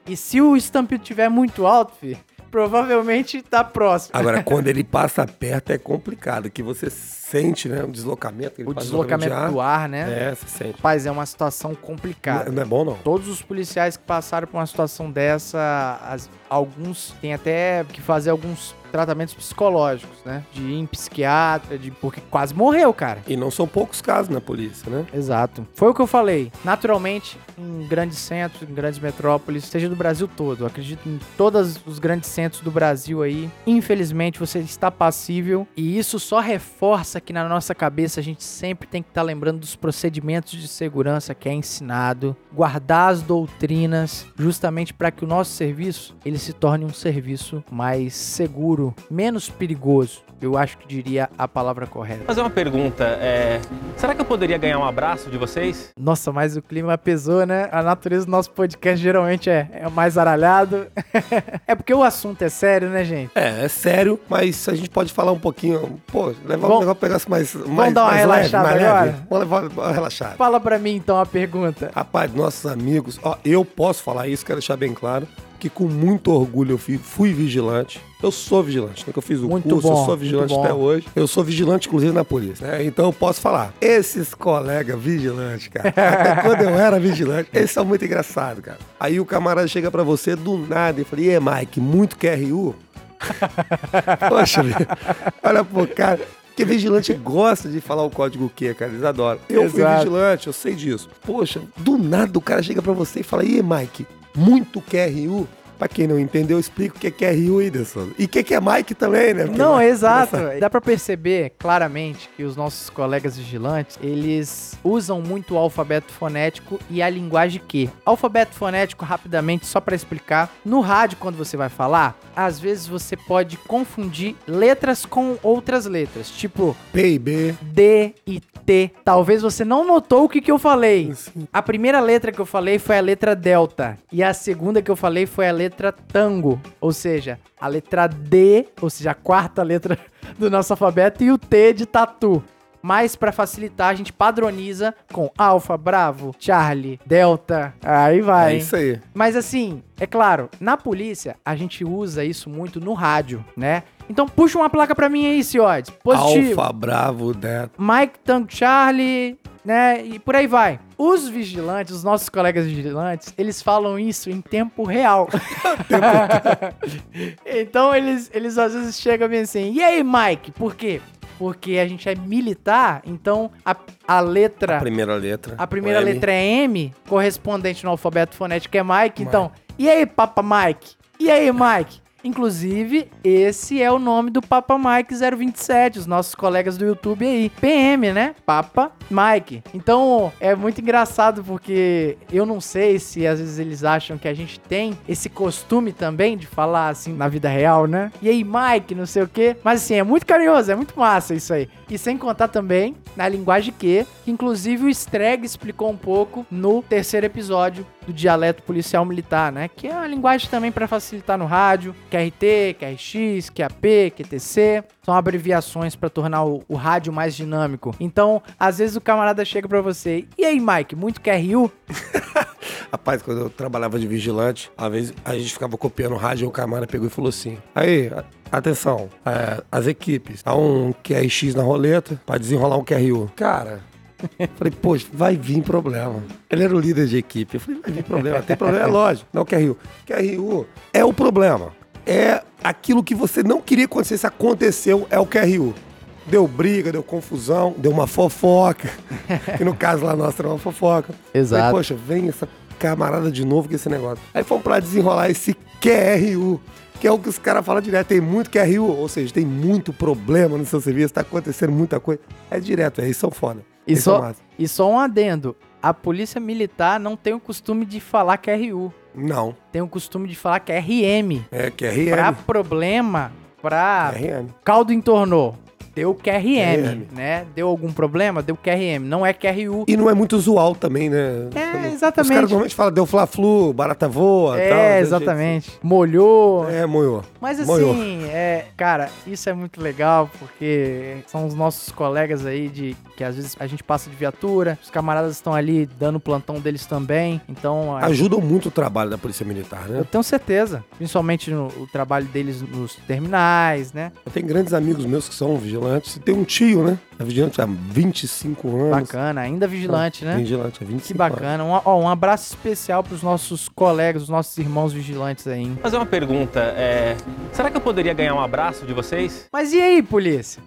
E se o estampido tiver muito alto, filho, provavelmente tá próximo. Agora, quando ele passa perto é complicado, que você sente, né, o deslocamento. o deslocamento de do ar, né? É, você sente. Rapaz, é uma situação Não, complicada. é- não é bom, não. Todos os policiais que passaram por uma situação dessa, as- alguns têm até que fazer alguns tratamentos psicológicos, né? De ir em psiquiatra, de porque quase morreu, cara. E não são poucos casos na polícia, né? Exato. Foi o que eu falei. Naturalmente, em grandes centros, em grandes metrópoles, seja do Brasil todo. Eu acredito em todos os grandes centros do Brasil aí. Infelizmente, você está passível. E isso só reforça que na nossa cabeça a gente sempre tem que estar lembrando dos procedimentos de segurança que é ensinado. Guardar as doutrinas, justamente para que o nosso serviço ele se torne um serviço mais seguro, menos perigoso. Eu acho que diria a palavra correta. Fazer uma pergunta, é, será que eu poderia ganhar um abraço de vocês? Nossa, mas o clima pesou, né? A natureza do nosso podcast geralmente é, é mais aralhado. é porque o assunto é sério, né, gente? É, é sério, mas a gente pode falar um pouquinho. Pô, levar Vamos- um negócio pegasse mais, mais. dar uma relaxada leve, agora? leve. Vamos levar uma relaxada. Fala pra mim então a pergunta. Rapaz, nossos amigos, ó, eu posso falar isso, quero deixar bem claro, que com muito orgulho eu fui, fui vigilante. Eu sou vigilante, né? Que eu fiz o Muito curso, bom, eu sou vigilante até hoje. Eu sou vigilante, inclusive, na polícia, né? Então eu posso falar. Esses colegas vigilantes, cara, até quando eu era vigilante, eles são muito engraçados, cara. Aí o camarada chega pra você do nada e fala, e Mike, muito QRU? Poxa, vida. olha pro cara. Porque vigilante gosta de falar o código Q, cara. Eles adoram. Eu fui Exato. vigilante, eu sei disso. Poxa, do nada o cara chega pra você e fala: E Mike, muito QRU? Pra quem não entendeu, eu explico o que é QRU, Whindersson. E o que é Mike também, né? Porque Não, Mike- exato. Dá pra perceber claramente que os nossos colegas vigilantes, eles usam muito o alfabeto fonético e a linguagem Q. Alfabeto fonético, rapidamente, só pra explicar. No rádio, quando você vai falar, às vezes você pode confundir letras com outras letras. Tipo, P e B. D e T. Talvez você não notou o que, que eu falei. A primeira letra que eu falei foi a letra delta. E a segunda que eu falei foi a letra tango. Ou seja, a letra D, ou seja, a quarta letra do nosso alfabeto, e o T de tatu. Mas pra facilitar, a gente padroniza com alfa, bravo, charlie, delta. Aí vai. É isso aí. Mas assim, é claro, na polícia a gente usa isso muito no rádio, né? Então puxa uma placa pra mim aí, Ciodes. Positivo. Alfa, Bravo, Delta. Mike Tango Charlie, né? E por aí vai. Os vigilantes, os nossos colegas vigilantes, eles falam isso em tempo real. então eles, eles às vezes chegam bem assim, e aí, Mike? Por quê? Porque a gente é militar, então a, a letra. Primeira letra. A primeira letra é M, correspondente no alfabeto fonético é Mike. Então, e aí, Papa Mike? E aí, Mike? Inclusive, esse é o nome do Papa Mike 027, os nossos colegas do YouTube aí. PM, né? Papa Mike. Então, é muito engraçado porque eu não sei se às vezes eles acham que a gente tem esse costume também de falar assim na vida real, né? E aí, Mike, não sei o quê. Mas assim, é muito carinhoso, é muito massa isso aí. E sem contar também na linguagem Q, que inclusive o Streg explicou um pouco no terceiro episódio do dialeto policial militar, né? Que é uma linguagem também para facilitar no rádio, QRT, QRX, QAP, QTC, são abreviações para tornar o, o rádio mais dinâmico. Então, às vezes o camarada chega para você, e aí, Mike, muito QRU? Rapaz, quando eu trabalhava de vigilante, às vezes a gente ficava copiando o rádio e o camarada pegou e falou assim: Aí, atenção, é, as equipes, dá um QRX na roleta pra desenrolar um QRU. Cara. Falei, poxa, vai vir problema. Ele era o líder de equipe. Eu falei, vai vir problema. Tem problema, é lógico. Não, QRU. QRU é o problema. É aquilo que você não queria que acontecesse, aconteceu, é o QRU. Deu briga, deu confusão, deu uma fofoca. que no caso lá nossa era uma fofoca. Exato. Falei, poxa, vem essa camarada de novo com esse negócio. Aí fomos pra desenrolar esse QRU, que é o que os caras falam direto. Tem muito QRU, ou seja, tem muito problema no seu serviço, tá acontecendo muita coisa. É direto, é, eles são foda. E só, e só um adendo, a polícia militar não tem o costume de falar QRU, Não, tem o costume de falar QRM. é QRM. Pra problema, pra QRM. caldo entornou, deu QRM, QRM. né? Deu algum problema, deu QRM, não é QRU. E não é muito usual também, né? É, Os exatamente. caras normalmente falam, deu fla-flu, barata voa tal. É, exatamente. Molhou. É, moiô. Mas assim, Molhou. é, cara, isso é muito legal porque são os nossos colegas aí de que às vezes a gente passa de viatura, os camaradas estão ali dando o plantão deles também. Então, a- Ajudam muito o trabalho da Polícia Militar, né? eu tenho certeza, principalmente no o trabalho deles nos terminais, né? Eu tenho grandes amigos meus que são vigilantes. Tem um tio, né? É vigilante há 25 anos. Bacana, ainda vigilante, né? Vigilante há 25 Que bacana. Um, ó, um abraço especial pros nossos colegas, os nossos irmãos vigilantes aí. hein? Fazer uma pergunta, é... Será que eu poderia ganhar um abraço de vocês? Mas e aí, polícia?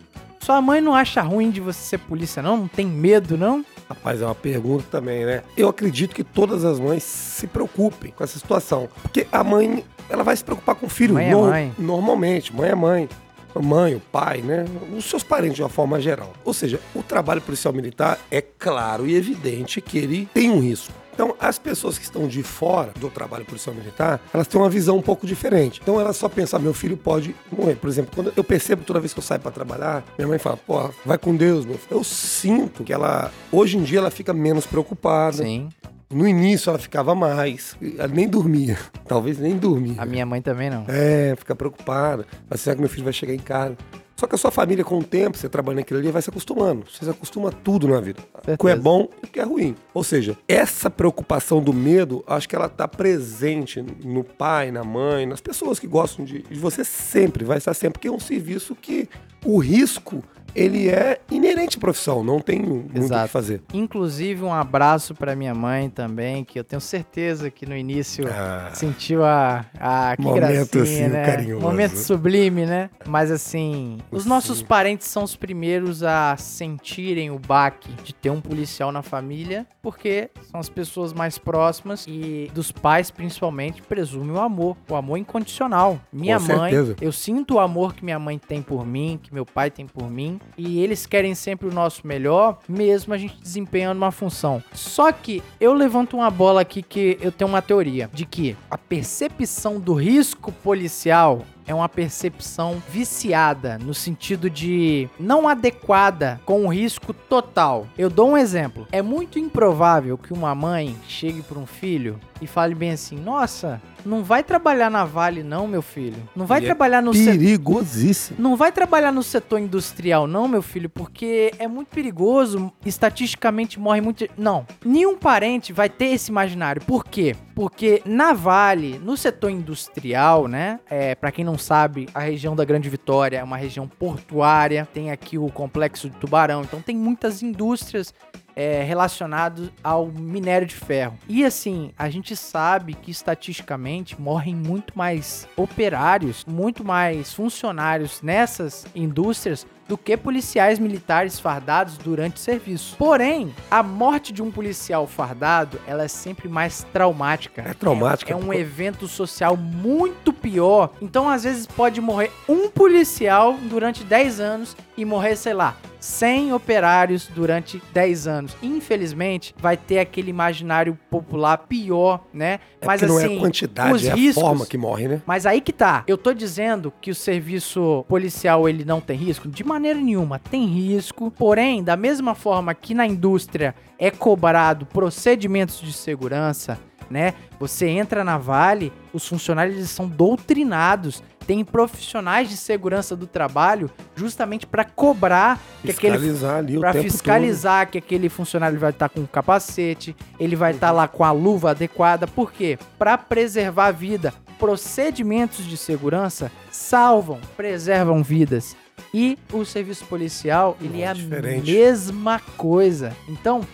Sua mãe não acha ruim de você ser polícia, não? Não tem medo, não? Rapaz, é uma pergunta também, né? Eu acredito que todas as mães se preocupem com essa situação. Porque a mãe, ela vai se preocupar com o filho. Mãe é mãe. Normalmente, mãe é mãe. A Mãe, o pai, né? Os seus parentes de uma forma geral. Ou seja, o trabalho policial militar é claro e evidente que ele tem um risco. Então, as pessoas que estão de fora do trabalho policial militar, elas têm uma visão um pouco diferente. Então, elas só pensam, ah, meu filho pode morrer. Por exemplo, quando eu percebo toda vez que eu saio para trabalhar, minha mãe fala, pô, vai com Deus, meu filho. Eu sinto que ela, hoje em dia, ela fica menos preocupada. Sim. No início, ela ficava mais. Ela nem dormia. Talvez nem dormia. A minha mãe também não. É, fica preocupada. Mas será que meu filho vai chegar em casa? Só que a sua família, com o tempo, você trabalhando naquilo ali, vai se acostumando. Você se acostuma a tudo na vida. O que é Certeza. bom e o que é ruim. Ou seja, essa preocupação do medo, acho que ela tá presente no pai, na mãe, nas pessoas que gostam de, de você sempre, vai estar sempre, porque é um serviço que o risco ele é inerente à profissão, não tem muito o que fazer. Inclusive, um abraço pra minha mãe também, que eu tenho certeza que no início Ah. sentiu a. a que Momento, gracinha, assim, né? carinhoso. Momento sublime, né? Mas assim, os Sim. nossos parentes são os primeiros a sentirem o baque de ter um policial na família, porque são as pessoas mais próximas e dos pais, principalmente, presume o amor, o amor incondicional. Minha Com mãe, certeza. eu sinto o amor que minha mãe tem por mim, que meu pai tem por mim, e eles querem sempre o nosso melhor, mesmo a gente desempenhando uma função. Só que eu levanto uma bola aqui que eu tenho uma teoria de que a percepção do risco policial é uma percepção viciada, no sentido de não adequada com o risco total. Eu dou um exemplo. É muito improvável que uma mãe chegue para um filho e fale bem assim: Nossa, não vai trabalhar na Vale, não, meu filho. Não vai E é trabalhar no setor. Perigosíssimo. Não vai trabalhar no setor industrial, não, meu filho, porque é muito perigoso. Estatisticamente morre muito. Não. Nenhum parente vai ter esse imaginário. Por quê? Porque na Vale, no setor industrial, né? É, para quem não sabe, a região da Grande Vitória é uma região portuária. Tem aqui o complexo de Tubarão. Então tem muitas indústrias é, relacionado ao minério de ferro. E assim, a gente sabe que estatisticamente morrem muito mais operários, muito mais funcionários nessas indústrias do que policiais militares fardados durante o serviço. Porém, a morte de um policial fardado, ela é sempre mais traumática. É traumática. É, é um evento social muito pior. Então, às vezes, pode morrer um policial durante 10 anos e morrer, sei lá, 100 operários durante 10 anos. Infelizmente, vai ter aquele imaginário popular pior, né? É Mas porque não assim, é a os quantidade, é a riscos- forma que morre, né? mas aí que tá. Eu tô dizendo que o serviço policial ele não tem risco? De maneira nenhuma, tem risco. Porém, da mesma forma que na indústria é cobrado procedimentos de segurança, né? Você entra na Vale, os funcionários eles são doutrinados. Tem profissionais de segurança do trabalho justamente para cobrar que aquele Fiscalizar tempo fiscalizar que aquele funcionário vai estar com o capacete, ele vai estar lá com a luva adequada. Por quê? Para preservar a vida. Procedimentos de segurança salvam, preservam vidas. E o serviço policial, ele é a mesma coisa. Então,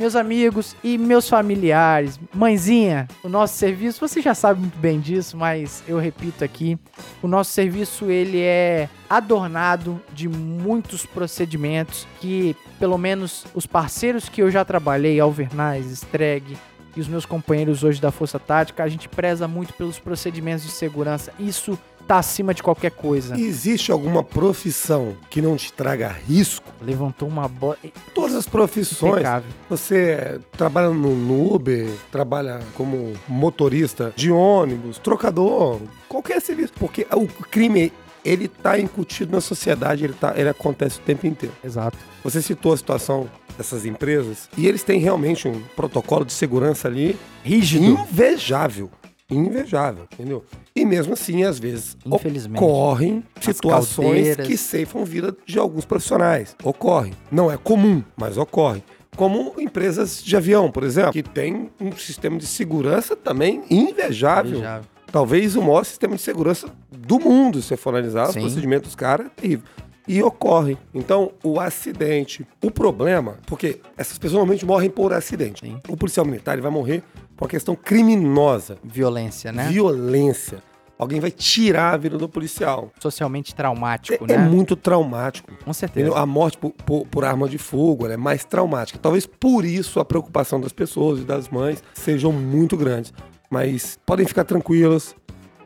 meus amigos e meus familiares, mãezinha, o nosso serviço, você já sabe muito bem disso, mas eu repito aqui, o nosso serviço ele é adornado de muitos procedimentos que, pelo menos, os parceiros que eu já trabalhei, Alvernais, Streg e os meus companheiros hoje da Força Tática, a gente preza muito pelos procedimentos de segurança. Isso tá acima de qualquer coisa. Existe alguma profissão que não te traga risco? Levantou uma bola Todas as profissões. impecável. Você trabalha no, no Uber, trabalha como motorista de ônibus, trocador, qualquer serviço. Porque o crime, ele tá incutido na sociedade, ele, tá, ele acontece o tempo inteiro. Exato. Você citou a situação dessas empresas e eles têm realmente um protocolo de segurança ali Rígido. invejável. Invejável, entendeu? E mesmo assim, às vezes, ocorrem situações que ceifam vida de alguns profissionais. Ocorre. Não é comum, mas ocorre. Como empresas de avião, por exemplo, que tem um sistema de segurança também invejável. Invejável. Talvez o maior sistema de segurança do mundo, se você for analisar os Sim. procedimentos dos caras, é terrível. E ocorre. Então, o acidente, o problema, porque essas pessoas normalmente morrem por acidente. Sim. O policial militar ele vai morrer por uma questão criminosa, Violência, né? violência. Alguém vai tirar a vida do policial. Socialmente É, traumático, é né? muito traumático. Com certeza. Entendeu? A morte por, por- por arma de fogo ela é mais traumática. Talvez por isso a preocupação das pessoas e das mães sejam muito grandes. Mas podem ficar tranquilas.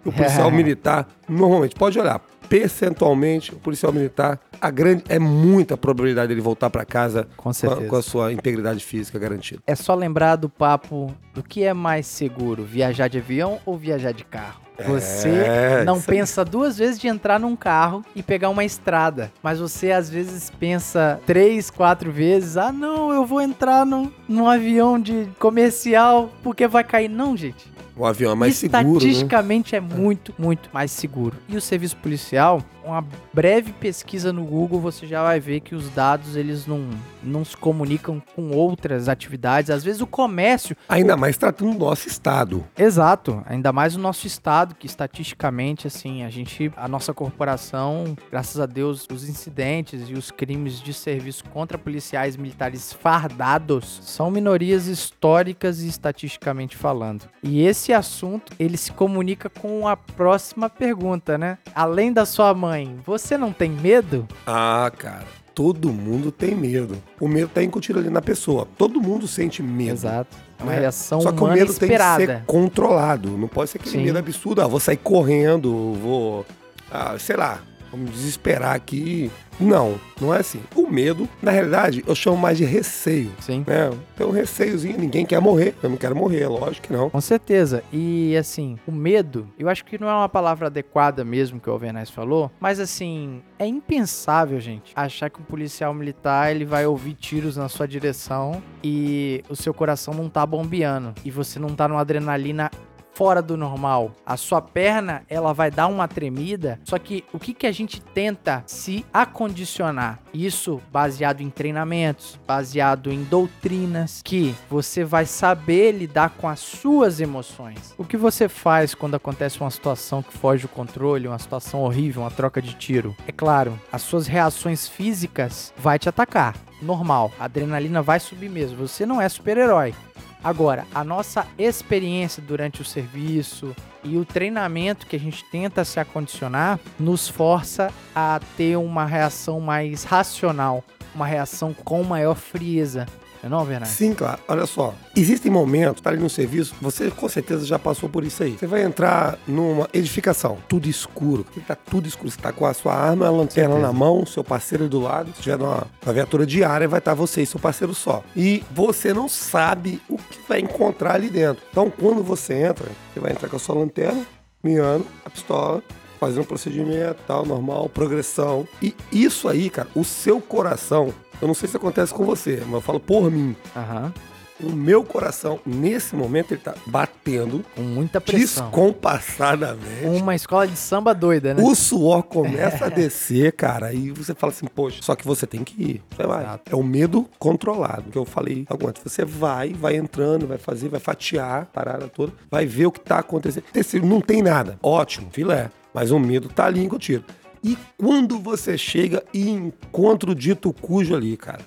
O policial militar, normalmente, pode olhar, percentualmente, o policial militar, a grande, é muita probabilidade dele voltar para casa Com com a, com a sua integridade física garantida. É só lembrar do papo do que é mais seguro, viajar de avião ou viajar de carro. Você É, não pensa duas vezes de entrar num carro e pegar uma estrada, mas você às vezes pensa três, quatro vezes: ah, não, eu vou entrar num, num avião de comercial porque vai cair. Não, gente. O avião é mais seguro, né? Estatisticamente é muito, muito mais seguro. E o serviço policial uma breve pesquisa no Google, você já vai ver que os dados eles não, não se comunicam com outras atividades. Às vezes o comércio. Ainda mais tratando do nosso estado. Exato, ainda mais o nosso estado, que estatisticamente, assim, a gente, a nossa corporação, graças a Deus, os incidentes e os crimes de serviço contra policiais militares fardados são minorias históricas e estatisticamente falando. E esse assunto, ele se comunica com a próxima pergunta, né? Além da sua mãe, você não tem medo? Ah, cara. Todo mundo tem medo. O medo tá incutido ali na pessoa. Todo mundo sente medo. Exato. É uma né? reação Só que o medo tem que esperada. ser controlado. Não pode ser aquele Sim. medo absurdo. Ah, vou sair correndo, vou. Ah, sei lá, vamos desesperar aqui. Não, não é assim. O medo, na realidade, eu chamo mais de receio. Sim. Né? Tem um receiozinho, ninguém quer morrer. Eu não quero morrer, lógico que não. Com certeza. E assim, o medo, eu acho que não é uma palavra adequada mesmo que o Alvernaz falou, mas assim, é impensável, gente, achar que um policial militar ele vai ouvir tiros na sua direção e o seu coração não tá bombeando e você não tá numa adrenalina fora do normal. A sua perna, ela vai dar uma tremida, só que o que que a gente tenta se acondicionar? Isso baseado em treinamentos, baseado em doutrinas que você vai saber lidar com as suas emoções. O que você faz quando acontece uma situação que foge do controle, uma situação horrível, uma troca de tiro? É claro, as suas reações físicas vai te atacar. Normal, a adrenalina vai subir mesmo. Você não é super-herói. Agora, a nossa experiência durante o serviço e o treinamento que a gente tenta se acondicionar nos força a ter uma reação mais racional, uma reação com maior frieza. Não é não, Bernardo? Sim, claro. Olha só. Existem momentos, tá ali no serviço, você com certeza já passou por isso aí. Você vai entrar numa edificação, tudo escuro. Tá tudo escuro. Você tá com a sua arma, a lanterna na mão, seu parceiro do lado. Se tiver numa, uma viatura diária, vai estar você e seu parceiro só. E você não sabe o que vai encontrar ali dentro. Então, quando você entra, você vai entrar com a sua lanterna, miando, a pistola, fazendo um procedimento, tal, normal, progressão. E isso aí, cara, o seu coração, eu não sei se acontece com você, mas eu falo por mim. Aham. O meu coração, nesse momento, ele tá batendo Com muita pressão. descompassadamente. Uma escola de samba doida, né? O suor começa a descer, cara, e você fala assim, poxa, só que você tem que ir. Você vai. Exato. É o medo controlado, que eu falei agora. Você vai, vai entrando, vai fazer, vai fatiar a parada toda, vai ver o que tá acontecendo. Se não tem nada, ótimo, filé. Mas o medo tá ali com o tiro. E quando você chega e encontra o dito cujo ali, cara?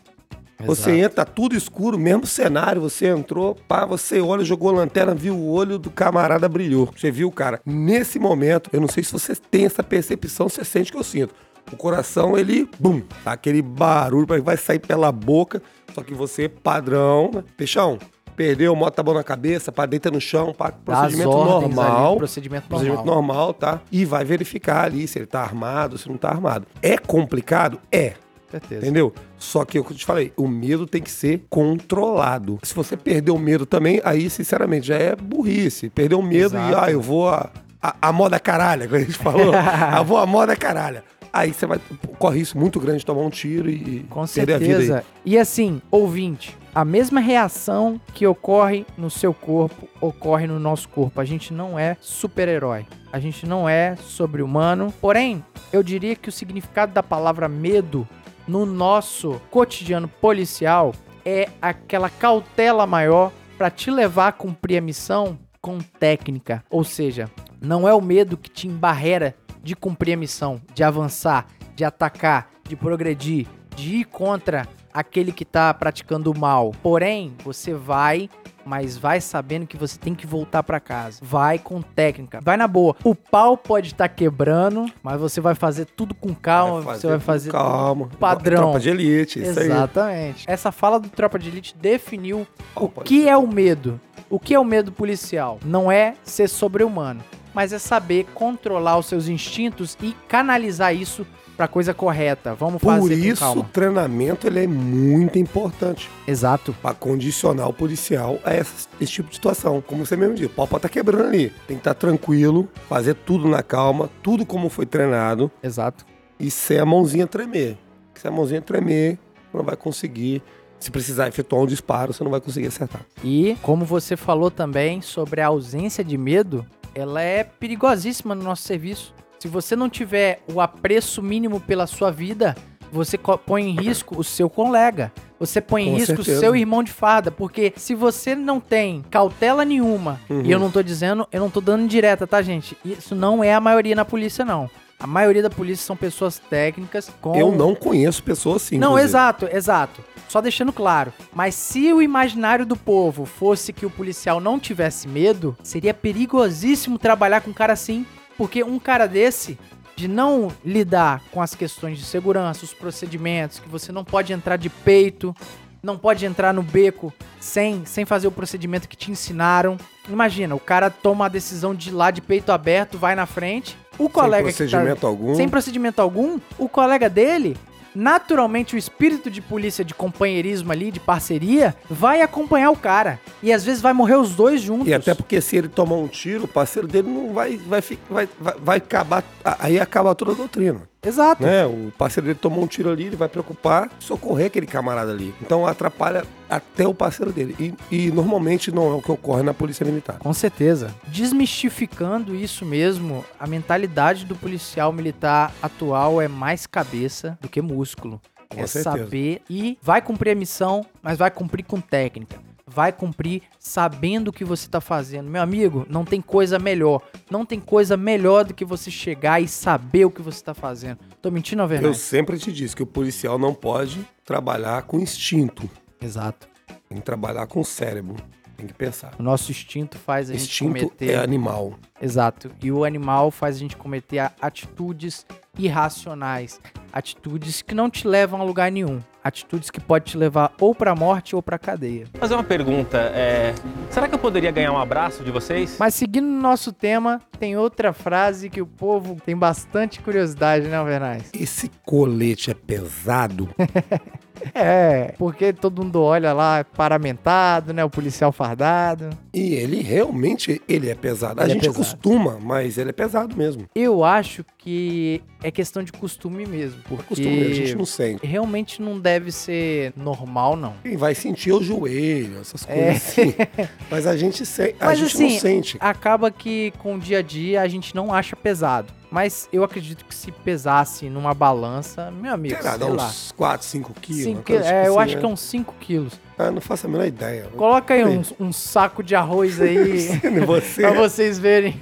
Você Exato. entra, tá tudo escuro, mesmo cenário, você entrou, pá, você olha, jogou a lanterna, viu o olho do camarada brilhou. Você viu, cara, nesse momento, eu não sei se você tem essa percepção, você sente que eu sinto. O coração, ele, bum, tá aquele barulho, vai sair pela boca, só que você, padrão, né? Peixão, perdeu, a mão na cabeça, pá, deita no chão, pá, procedimento ordens normal. ali, procedimento normal. Procedimento normal, tá? E vai verificar ali se ele tá armado, se não tá armado. É complicado? É. Certeza. Entendeu? Só que é o que eu te falei, o medo tem que ser controlado. Se você perder o medo também, aí, sinceramente, já é burrice. Perder o medo e, Exato. ah, eu vou a, a, a moda caralha, como a gente falou. eu vou a moda caralha. Aí você vai, corre isso muito grande de tomar um tiro e Com perder a vida aí. certeza. E assim, ouvinte, a mesma reação que ocorre no seu corpo ocorre no nosso corpo. A gente não é super-herói. A gente não é sobre-humano. Porém, eu diria que o significado da palavra medo no nosso cotidiano policial é aquela cautela maior para te levar a cumprir a missão com técnica. Ou seja, não é o medo que te embarrera de cumprir a missão, de avançar, de atacar, de progredir, de ir contra aquele que tá praticando o mal. Porém, você vai, mas vai sabendo que você tem que voltar pra casa. Vai com técnica, vai na boa. O pau pode estar quebrando, mas você vai fazer tudo com calma, você vai com fazer calma. padrão. Tropa de elite, isso aí. Exatamente. Essa fala do Tropa de Elite definiu o Oh, pode que é o medo. O que é o medo policial? Não é ser sobre-humano, mas é saber controlar os seus instintos e canalizar isso pra coisa correta. Vamos Por fazer com isso, o calma. treinamento ele é muito importante. Exato. Pra condicionar o policial a essa- esse tipo de situação. Como você mesmo disse, o pau tá quebrando ali. Tem que estar tranquilo, fazer tudo na calma, tudo como foi treinado Exato. e sem a mãozinha tremer. Porque Se a mãozinha tremer, você não vai conseguir. Se precisar efetuar um disparo, você não vai conseguir acertar. E como você falou também sobre a ausência de medo, ela é perigosíssima no nosso serviço. Se você não tiver o apreço mínimo pela sua vida, você põe em risco o seu colega. Você põe em Com risco certeza. o seu irmão de farda, porque se você não tem cautela nenhuma, Uhum. e eu não tô dizendo, eu não tô dando direta, tá, gente? Isso não é a maioria na polícia, não. A maioria da polícia são pessoas técnicas com Eu não conheço pessoas assim. não, inclusive. exato, exato. Só deixando claro. Mas se o imaginário do povo fosse que o policial não tivesse medo, seria perigosíssimo trabalhar com um cara assim. Porque um cara desse, de não lidar com as questões de segurança, os procedimentos, que você não pode entrar de peito, não pode entrar no beco sem, sem fazer o procedimento que te ensinaram. Imagina, o cara toma a decisão de ir lá de peito aberto, vai na frente. O colega Sem que tá- procedimento algum. sem procedimento algum, o colega dele, naturalmente o espírito de polícia, de companheirismo ali, de parceria, vai acompanhar o cara. E às vezes vai morrer os dois juntos. E até porque se ele tomar um tiro, o parceiro dele não vai, vai, vai, vai acabar. Aí acaba toda a doutrina. Exato. Né? O parceiro dele tomou um tiro ali, ele vai preocupar socorrer aquele camarada ali. Então atrapalha até o parceiro dele. E, e normalmente não é o que ocorre na polícia militar. Com certeza. Desmistificando isso mesmo, a mentalidade do policial militar atual é mais cabeça do que músculo. Com é certeza. saber e vai cumprir a missão, mas vai cumprir com técnica. Vai cumprir sabendo o que você tá fazendo. Meu amigo, não tem coisa melhor. Não tem coisa melhor do que você chegar e saber o que você tá fazendo. Tô mentindo, ou é Eu sempre te disse que o policial não pode trabalhar com instinto. Exato. Tem que trabalhar com o cérebro. Tem que pensar. O nosso instinto faz a gente Instinto cometer. é animal. Exato. E o animal faz a gente cometer atitudes irracionais, atitudes que não te levam a lugar nenhum, atitudes que podem te levar ou pra morte ou pra cadeia. Vou fazer uma pergunta. é, Será que eu poderia ganhar um abraço de vocês? Mas seguindo o nosso tema, tem outra frase que o povo tem bastante curiosidade, né, Vernais? Esse colete é pesado? É, porque todo mundo olha lá paramentado, né, o policial fardado. e ele realmente ele é pesado. A Ele é gente pesado. costuma, mas ele é pesado mesmo. Eu acho que é questão de costume mesmo, porque Costume, a gente não sente. realmente não deve ser normal, não. Quem vai sentir é o joelho, essas coisas É. assim. Mas a gente, se... a Mas gente assim, não sente. acaba que com o dia a dia a gente não acha pesado. Mas eu acredito que se pesasse numa balança, meu amigo, Será, sei dá lá. uns 4, 5 quilos. Cinco uma coisa quilos, é, tipo eu assim, acho né? que é uns 5 quilos. Ah, não faço a menor ideia. Coloca aí um, um saco de arroz aí Você pra vocês verem.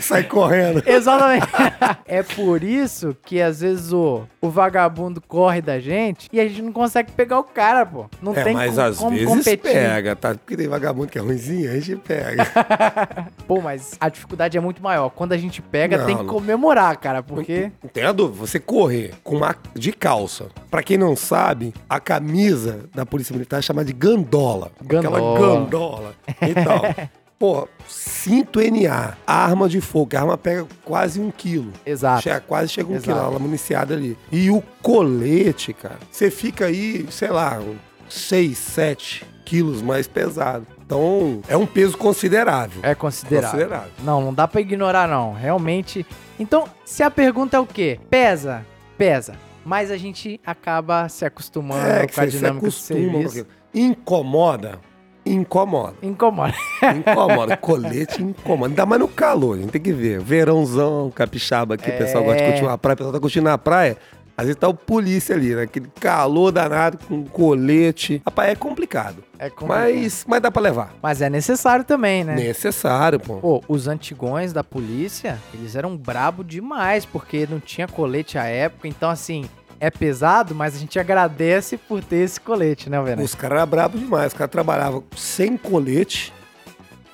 sai correndo. Exatamente. é por isso que às vezes o, o vagabundo corre da gente e a gente não consegue pegar o cara, pô. Não É, tem mas co- às como vezes competir. pega, tá? Porque tem vagabundo que é ruimzinho, a gente pega. Pô, mas a dificuldade é muito maior. Quando a gente pega, Não, tem que não. comemorar, cara, porque Não tem a dúvida, você correr com uma de calça. Pra quem não sabe, a camisa da Polícia Militar é chamada de gandola. Aquela Gandola. gandola. Então, pô, cinto NA, arma de fogo, a arma pega quase um quilo. exato. Chega, quase chega um Exato. quilo, ela municiada ali. E o colete, cara, você fica aí, sei lá, 6, 7 quilos mais pesado. Então, é um peso considerável. É considerável. Considerável. Não, não dá pra ignorar, não. Realmente. Então, se a pergunta é o quê? Pesa? Pesa. Mas a gente acaba se acostumando É, com a se dinâmica do acostuma com serviço. Incomoda? Incomoda. Incomoda. Incomoda. Colete incomoda. Ainda mais no calor, a gente tem que ver. Verãozão, capixaba aqui, o pessoal gosta de É. curtir uma praia, o pessoal tá curtindo a praia. Às vezes tá o polícia ali, né? Aquele calor danado com colete. Rapaz, é complicado. É complicado. Mas, mas dá pra levar. Mas é necessário também, né? Necessário, pô. Pô, os antigões da polícia, eles eram brabo demais, porque não tinha colete à época. Então, assim, é pesado, mas a gente agradece por ter esse colete, né, velho? Os caras eram bravos demais. Os caras trabalhavam sem colete,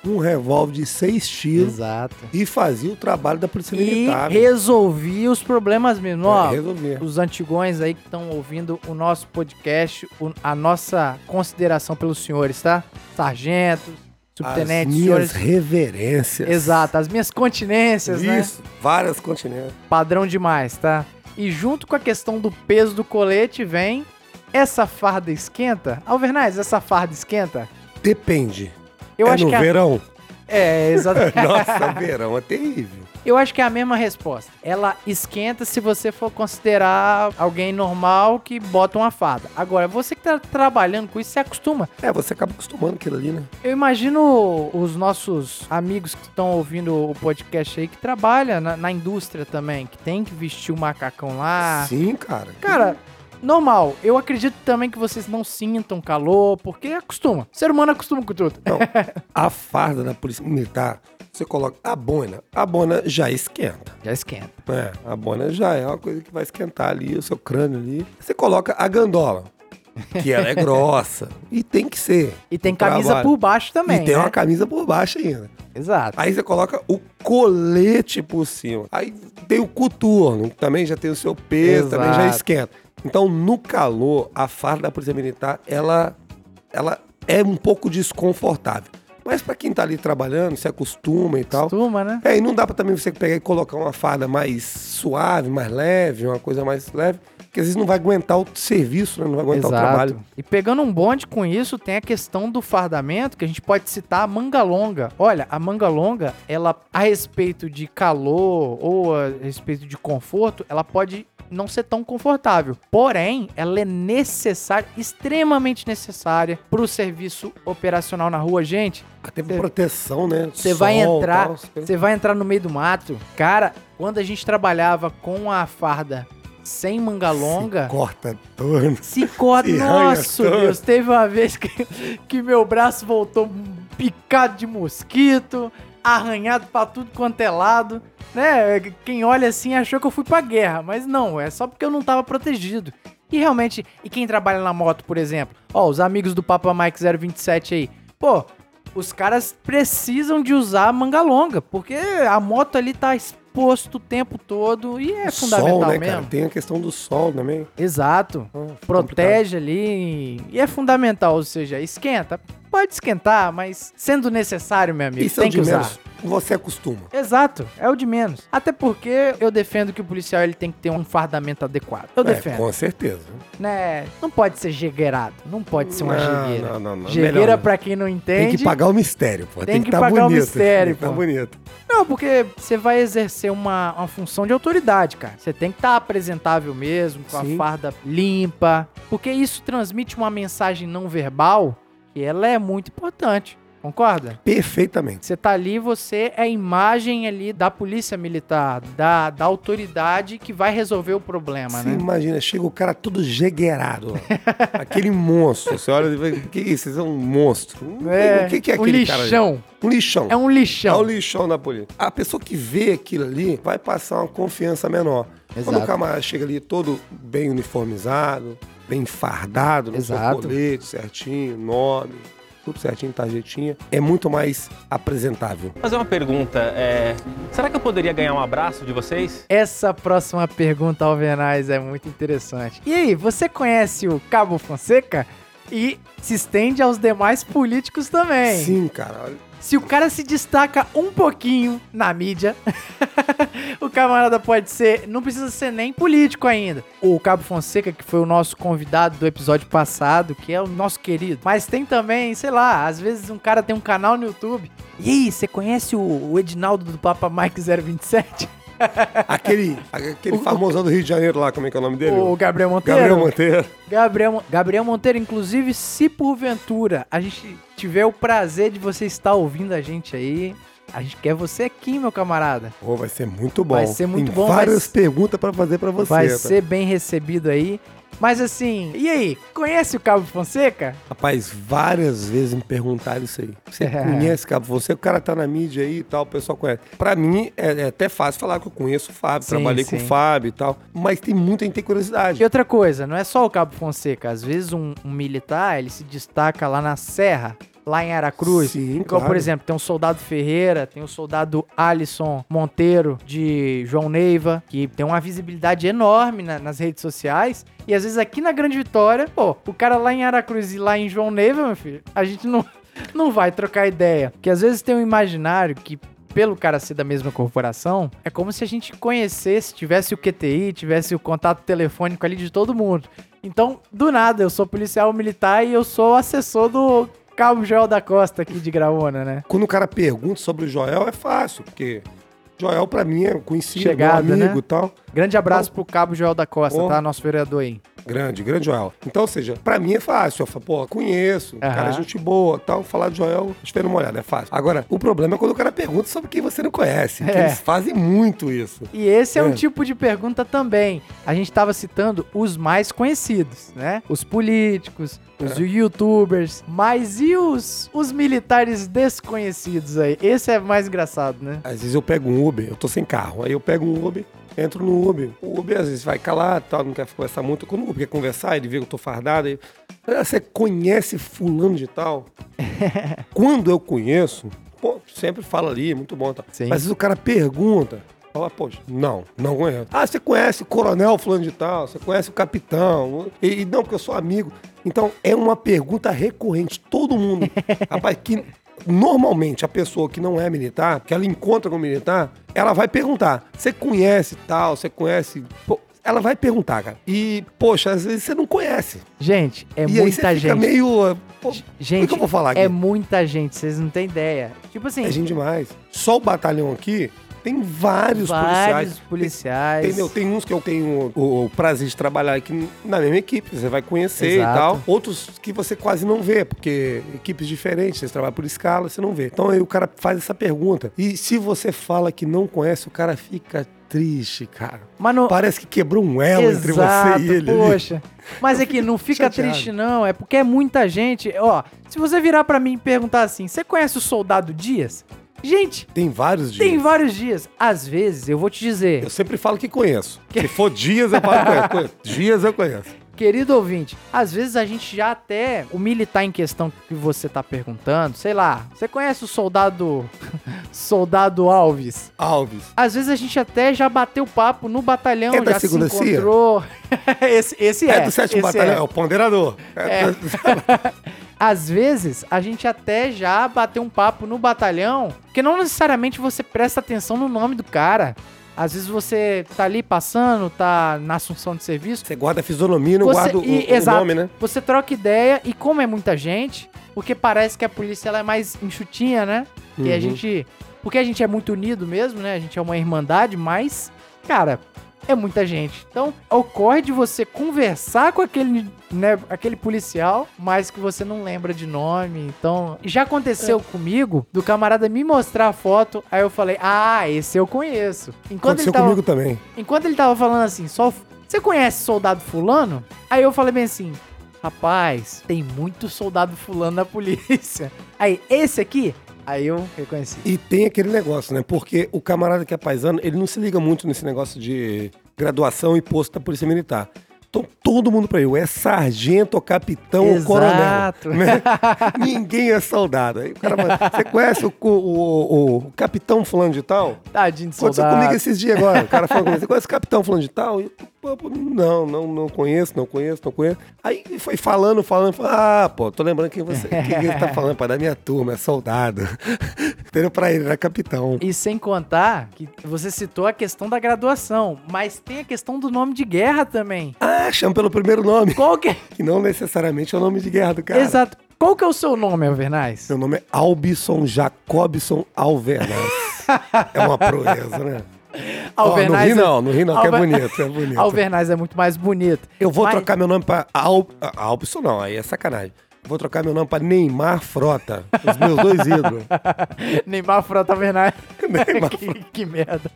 um revólver de seis tiros Exato. e fazia o trabalho da polícia E militar. resolvia os problemas mesmo. Ó, É, resolvia. os antigões aí que estão ouvindo o nosso podcast, o- a nossa consideração pelos senhores, tá? Sargentos, As subtenentes, minhas senhores. reverências. Exato, as minhas continências, né? Isso, várias continentes. Padrão demais, tá? E junto com a questão do peso do colete vem essa farda esquenta. Alvernaz, essa farda esquenta? Depende. Eu é acho no que a- verão? É, exatamente. Nossa, verão é terrível. Eu acho que é a mesma resposta. Ela esquenta se você for considerar alguém normal que bota uma farda. Agora, você que tá trabalhando com isso, se acostuma. É, você acaba acostumando aquilo ali, né? Eu imagino os nossos amigos que estão ouvindo o podcast aí que trabalham na, na indústria também, que tem que vestir o macacão lá. Sim, cara. Cara, normal. Eu acredito também que vocês não sintam calor, porque acostuma. O ser humano acostuma com tudo. Não, a farda da polícia militar, você coloca a bona. A bona já esquenta. Já esquenta. É, a bona já é uma coisa que vai esquentar ali o seu crânio ali. Você coloca a gandola, que ela é grossa. e tem que ser. E tem camisa trabalho. por baixo também. E tem né? uma camisa por baixo ainda. Exato. Aí você coloca o colete por cima. Aí tem o coturno, que também já tem o seu peso, também já Exato. esquenta. Então, no calor, a farda da Polícia Militar, ela, ela é um pouco desconfortável. Mas pra quem tá ali trabalhando, se acostuma e tal. Costuma, né? É, e não dá pra também você pegar e colocar uma farda mais suave, mais leve, uma coisa mais leve, porque às vezes não vai aguentar o serviço, né? Não vai aguentar o trabalho. E pegando um bonde com isso, tem a questão do fardamento, que a gente pode citar a manga longa. Olha, a manga longa, ela, a respeito de calor ou a respeito de conforto, ela pode não ser tão confortável. Porém, ela é necessária, extremamente necessária para o serviço operacional na rua. Gente, Até Cê- proteção, né? você vai entrar, você vai entrar no meio do mato. Cara, quando a gente trabalhava com a farda sem manga longa, Se corta todo. se corta. Se Nossa. Deus, teve uma vez que, que meu braço voltou picado de mosquito, arranhado pra tudo quanto é lado. Né? Quem olha assim achou que eu fui pra guerra, mas não, é só porque eu não tava protegido. E realmente, e quem trabalha na moto, por exemplo? Ó, os amigos do Papa Mike 027 aí. Pô, os caras precisam de usar manga longa, porque a moto ali tá exposto o tempo todo e é fundamental sol, né, mesmo. cara? Tem a questão do sol também. Exato Ah, complicado. protege ali e é fundamental, ou seja, esquenta. Pode esquentar, mas sendo necessário, meu amigo, Isso é o tem de que usar. menos. Você acostuma. Exato, é o de menos. Até porque eu defendo que o policial ele tem que ter um fardamento adequado. Eu É, defendo, com certeza. né? Não pode ser jegueirado, não pode ser uma Não, jegueira. não, não, não. Jegueira, Melhor pra quem não Tem entende. que pagar o mistério, pô. Tem Tem, que que tá pagar o bonito. mistério, Tem que tá bonito. Não, porque você vai exercer uma, uma função de autoridade, cara. Você tem que estar apresentável mesmo, com Sim. a farda limpa. Porque isso transmite uma mensagem não verbal que ela é muito importante. Concorda? Perfeitamente. Você tá ali, você é a imagem ali da polícia militar, da, da autoridade que vai resolver o problema, Você né? imagina, chega o cara todo jegueirado. Aquele monstro. Você olha e vê, que isso? Isso é um monstro. Tem- o que, que é um aquele cara? ali? lixão. Um lixão. É um É lixão. o lixão da polícia. A pessoa que vê aquilo ali vai passar uma confiança menor. Quando Exato. o camarada chega ali todo bem uniformizado, bem fardado, no seu Exato. colete certinho, nome, tudo certinho, tarjetinha, é muito mais apresentável. Vou fazer uma pergunta. é, Será que eu poderia ganhar um abraço de vocês? Essa próxima pergunta, Alvenaz, é muito interessante. E aí, você conhece o Cabo Fonseca? E se estende aos demais políticos também. Sim, cara. Se o cara se destaca um pouquinho na mídia, o camarada pode ser, não precisa ser nem político ainda. O Cabo Fonseca, que foi o nosso convidado do episódio passado, que é o nosso querido. Mas tem também, sei lá, às vezes um cara tem um canal no YouTube. E aí, você conhece o, o Edinaldo do Papa Mike 027? Aquele, aquele famosão do Rio de Janeiro lá, como é que é o nome dele? O Gabriel Monteiro? Gabriel Monteiro. Gabriel, Gabriel Monteiro, inclusive, se porventura a gente tiver o prazer de você estar ouvindo a gente aí, a gente quer você aqui, meu camarada. Pô, vai ser muito bom. Vai ser muito Tem bom, várias vai- perguntas pra fazer pra você. Vai tá? ser bem recebido aí. Mas assim, e aí? Conhece o Cabo Fonseca? Rapaz, várias vezes me perguntaram isso aí. Você É. conhece Cabo Você? O cara tá na mídia aí e tal, o pessoal conhece. Pra mim, é, é até fácil falar que eu conheço o Fábio, Sim, trabalhei sim. com o Fábio e tal. Mas tem muita gente tem curiosidade. E outra coisa, não é só o Cabo Fonseca. Às vezes um, um militar, ele se destaca lá na serra, lá em Aracruz. Sim, Igual, por claro. exemplo, tem o soldado Ferreira, tem o soldado Alisson Monteiro de João Neiva, que tem uma visibilidade enorme na- nas redes sociais. E às vezes aqui na Grande Vitória, pô, o cara lá em Aracruz e lá em João Neiva, meu filho, a gente não, não vai trocar ideia. Porque às vezes tem um imaginário que pelo cara ser da mesma corporação, é como se a gente conhecesse, tivesse o QTI, tivesse o contato telefônico ali de todo mundo. Então, do nada, eu sou policial militar e eu sou assessor do Cabo Joel da Costa aqui de Graúna, né? Quando o cara pergunta sobre o Joel, é fácil, porque Joel pra mim é conhecido, Chegada, meu amigo né? e tal. Grande abraço pro Cabo Joel da Costa, Oh. tá? Nosso vereador aí. Grande, grande Joel. Então, ou seja, pra mim é fácil. Eu falo, pô, conheço, o cara é gente boa tal. Falar de Joel, espera uma olhada, é fácil. Agora, o problema é quando o cara pergunta sobre quem você não conhece. É. Eles fazem muito isso. E esse é, um É. tipo de pergunta também. A gente tava citando os mais conhecidos, né? Os políticos, os É. youtubers. Mas e os, os militares desconhecidos aí? Esse é mais engraçado, né? Às vezes eu pego um Uber, eu tô sem carro. Aí eu pego um Uber, entro no Uber. O Uber às vezes vai calar, tal, não quer conversar muito. Quando o Uber quer conversar, ele vê que eu tô fardado. Aí, "Ah, você conhece fulano de tal? Quando eu conheço, pô, sempre fala ali, muito bom. Tal. Sim. Mas às vezes o cara pergunta. Fala, poxa, não, não conheço. Ah, você conhece o coronel fulano de tal, você conhece o capitão. E, e não, porque eu sou amigo. Então, é uma pergunta recorrente. Todo mundo. Rapaz, que normalmente a pessoa que não é militar, que ela encontra com militar, ela vai perguntar: você conhece tal, você conhece. Pô, ela vai perguntar, cara. E, poxa, às vezes você não conhece. Gente, é e aí você muita fica gente. meio. Pô, Gente, o que, que eu vou falar aqui? é muita gente, vocês não têm ideia. Tipo assim, É gente demais. Só o batalhão aqui tem vários, vários policiais. policiais. Entendeu? Tem uns que eu tenho o, o prazer de trabalhar aqui na mesma equipe, você vai conhecer Exato. e tal. Outros que você quase não vê, porque equipes diferentes, você trabalha por escala, você não vê. Então aí o cara faz essa pergunta. E se você fala que não conhece, o cara fica triste, cara. Não... Parece que quebrou um elo entre Exato, você e ele. Poxa. Mas é que não fica chateado. triste, não. É porque é muita gente. Ó, se você virar pra mim e perguntar assim: você conhece o soldado Dias? Gente, Tem vários dias. tem vários dias. Às vezes, eu vou te dizer, Eu sempre falo que conheço. Se for dias, eu falo que conheço. Dias eu conheço. Querido ouvinte, às vezes a gente já até. O militar em questão que você tá perguntando, sei lá, você conhece o soldado. soldado Alves? Alves. Às vezes a gente até já bateu papo no batalhão, É já se encontrou. esse, esse é. É, do sétimo batalhão, é. é. o ponderador. É. do- Às vezes, a gente até já bateu um papo no batalhão, que não necessariamente você presta atenção no nome do cara. Às vezes você tá ali passando, tá na assunção de serviço. Você guarda a fisionomia e não Você- guarda o, e- o exato. nome, né? Você troca ideia e como é muita gente, porque parece que a polícia ela é mais enxutinha, né? E a Uhum. gente. Porque a gente é muito unido mesmo, né? A gente é uma irmandade, mas, cara, é muita gente. Então, ocorre de você conversar com aquele, né, aquele policial, mas que você não lembra de nome. Então, já aconteceu comigo do camarada me mostrar a foto, aí eu falei: "Ah, esse eu conheço". Enquanto Aconteceu ele tava comigo também. Enquanto ele tava falando assim, só. Você conhece soldado fulano? Aí eu falei bem assim. Rapaz, tem muito soldado fulano na polícia. Aí, esse aqui? Aí eu reconheci. E tem aquele negócio, né? Porque o camarada que é paisano, ele não se liga muito nesse negócio de graduação e posto da Polícia Militar. Então todo mundo pra ele, é sargento, ou capitão, ou coronel. Exato. né? Ninguém é soldado. Aí o cara fala, você conhece o, o, o- o capitão fulano de tal? Tadinho de Aconteceu soldado. comigo esses dias agora. O cara falou comigo, você conhece o capitão fulano de tal? Eu, não, não, não conheço, não conheço, não conheço. Aí foi falando, falando, falando, ah, pô, tô lembrando quem você, quem ele tá falando, pai, da minha turma, é soldado. Entendeu? Pra ele, era capitão. E sem contar que você citou a questão da graduação, mas tem a questão do nome de guerra também. Ah, chama pelo primeiro nome, Qual que é? que não necessariamente é o nome de guerra do cara. Exato. Qual que é o seu nome, Alvernaz? Meu nome é Albison Jacobson Alvernaz. é uma proeza, né? Ó, no Alvernaz. Rio não, no Rio não, que é Alver- bonito, é bonito. Alvernaz é muito mais bonito. Eu vou Mas- trocar meu nome pra Al... Albson, não, aí é sacanagem. Vou trocar meu nome pra Neymar Frota. Os meus dois ídolos. Neymar Frota Alvernaz. Neymar que, que merda.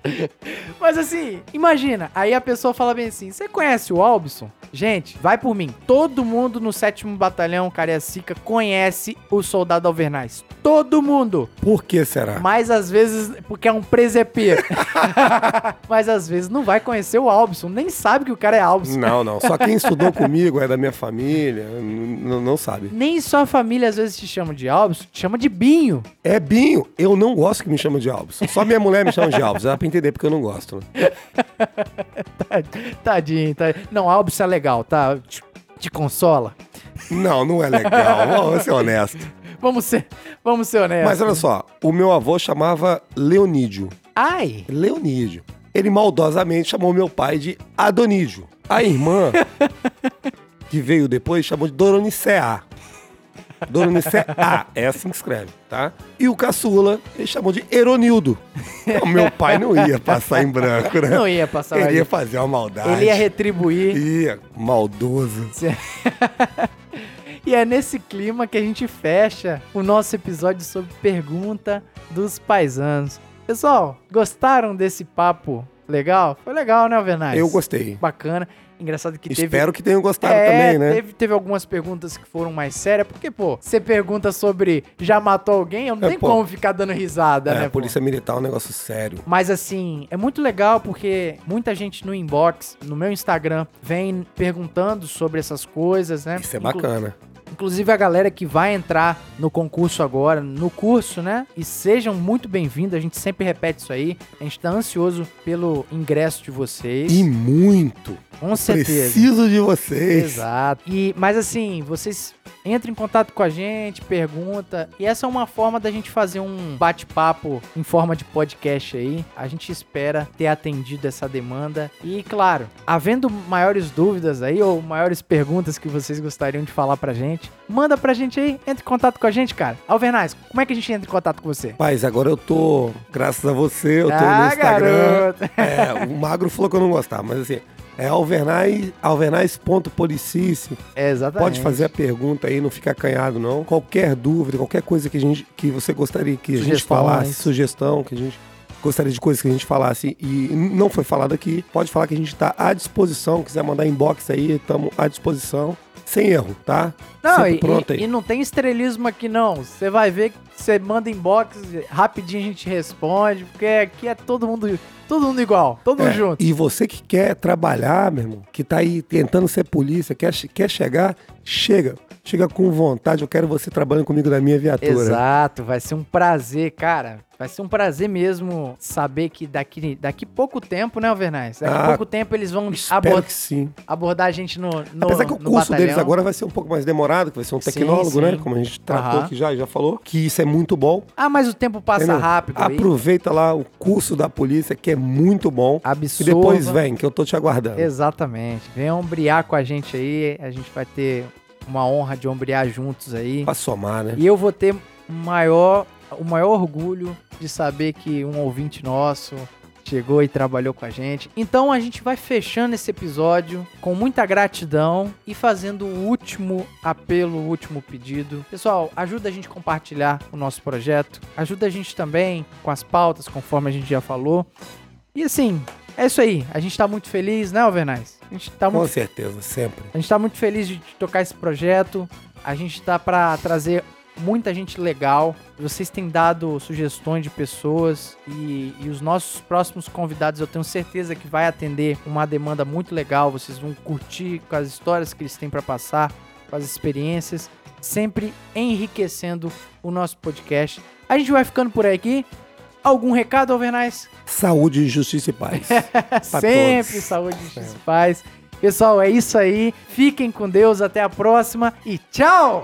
Mas assim, imagina, aí a pessoa fala bem assim: você conhece o Albson? Gente, vai por mim. Todo mundo no 7 Batalhão Cariacica conhece o soldado Alvernaz. Todo mundo. Por que será? Mas às vezes, porque é um presepeiro. Mas às vezes não vai conhecer o Albson, nem sabe que o cara é Albson. Não, não. Só quem estudou comigo é da minha família, não sabe. Nem sua família às vezes te chama de Albson, te chama de Binho. É Binho. Eu não gosto que me chamam de Albson. Só minha mulher me chama de Albson. Dá pra entender porque eu não gosto. Né? Tadinho, tadinho. Não, Albson é legal, tá? Te, te consola. Não, não é legal. Vamos ser honesto. Vamos ser, vamos ser honestos. Mas olha só, o meu avô chamava Leonídio. Ai, Leonídio. Ele maldosamente chamou meu pai de Adonídio. A irmã, que veio depois, chamou de Doronicea. Doronice A, é assim que escreve, tá? E o caçula, ele chamou de Eronildo. O meu pai não ia passar em branco, né? Não ia passar Ele ia fazer uma maldade. Ele ia retribuir. Ia, maldoso. E é nesse clima que a gente fecha o nosso episódio sobre pergunta dos paisanos. Pessoal, gostaram desse papo legal? Foi legal, né, Alvernaz? Eu gostei. Bacana. Engraçado que teve... Espero que tenham gostado É, também, né? Teve, teve algumas perguntas que foram mais sérias, porque, pô, você pergunta sobre já matou alguém, eu não É, tem pô. como ficar dando risada, É, né, a pô? polícia militar é um negócio sério. Mas assim, é muito legal porque muita gente no inbox, no meu Instagram, vem perguntando sobre essas coisas, né? Isso é Inclu- bacana. Inclusive a galera que vai entrar no concurso agora, no curso, né? E sejam muito bem-vindos, a gente sempre repete isso aí. A gente tá ansioso pelo ingresso de vocês. E muito. com certeza. Preciso de vocês. Exato. E, mas assim, vocês entram em contato com a gente, pergunta. E essa é uma forma da gente fazer um bate-papo em forma de podcast aí. A gente espera ter atendido essa demanda. E, claro, havendo maiores dúvidas aí ou maiores perguntas que vocês gostariam de falar pra gente, manda pra gente aí, entre em contato com a gente, cara. Alvernaz, como é que a gente entra em contato com você? Paz, agora eu tô, graças a você, eu tô Ah, no Instagram. garoto. É, o Magro falou que eu não gostava, mas assim, é alvernais, alvernais.policice. É, exatamente. Pode fazer a pergunta aí, não fica acanhado não. Qualquer dúvida, qualquer coisa que, a gente, que você gostaria que a gente falasse, sugestão, que a gente gostaria de coisas que a gente falasse e não foi falado aqui, pode falar que a gente tá à disposição. Quiser mandar inbox aí, estamos à disposição. Sem erro, tá? Não, Sempre e, pronto e- aí. e não tem estrelismo aqui não. Você vai ver que você manda inbox, rapidinho a gente responde, porque aqui é todo mundo, todo mundo igual, todo mundo É, junto. E você que quer trabalhar, meu irmão, que tá aí tentando ser polícia, quer, quer chegar, chega. Chega com vontade, eu quero você trabalhando comigo na minha viatura. Exato, vai ser um prazer, cara. Vai ser um prazer mesmo saber que daqui, daqui pouco tempo, né, Alvernais? Daqui Ah, pouco tempo eles vão abor- sim. abordar a gente no, no Apesar que o curso deles batalhão. agora vai ser um pouco mais demorado, que vai ser um Sim, tecnólogo, sim. né? Como a gente tratou Aham. aqui já, já falou. Que isso é muito bom. Ah, mas o tempo passa entendeu? rápido aí. Aproveita lá o curso da polícia, que é muito bom. E Absorva. depois vem, que eu tô te aguardando. Exatamente. Venha ombrear com a gente aí. A gente vai ter uma honra de ombrear juntos aí. Pra somar, né? E eu vou ter maior, o maior orgulho de saber que um ouvinte nosso chegou e trabalhou com a gente. Então a gente vai fechando esse episódio com muita gratidão e fazendo o último apelo, o último pedido. Pessoal, ajuda a gente a compartilhar o nosso projeto, ajuda a gente também com as pautas, conforme a gente já falou. E assim, é isso aí. A gente tá muito feliz, né, Alvernais? A gente tá Com muito certeza, sempre. a gente tá muito feliz de tocar esse projeto. A gente tá pra trazer muita gente legal. Vocês têm dado sugestões de pessoas e, e os nossos próximos convidados eu tenho certeza que vai atender uma demanda muito legal. Vocês vão curtir com as histórias que eles têm pra passar, com as experiências, sempre enriquecendo o nosso podcast. A gente vai ficando por aqui. Algum recado, Alvernais? Saúde, justiça e paz. Sempre todos. saúde e justiça e paz. Pessoal, é isso aí. Fiquem com Deus. Até a próxima e tchau!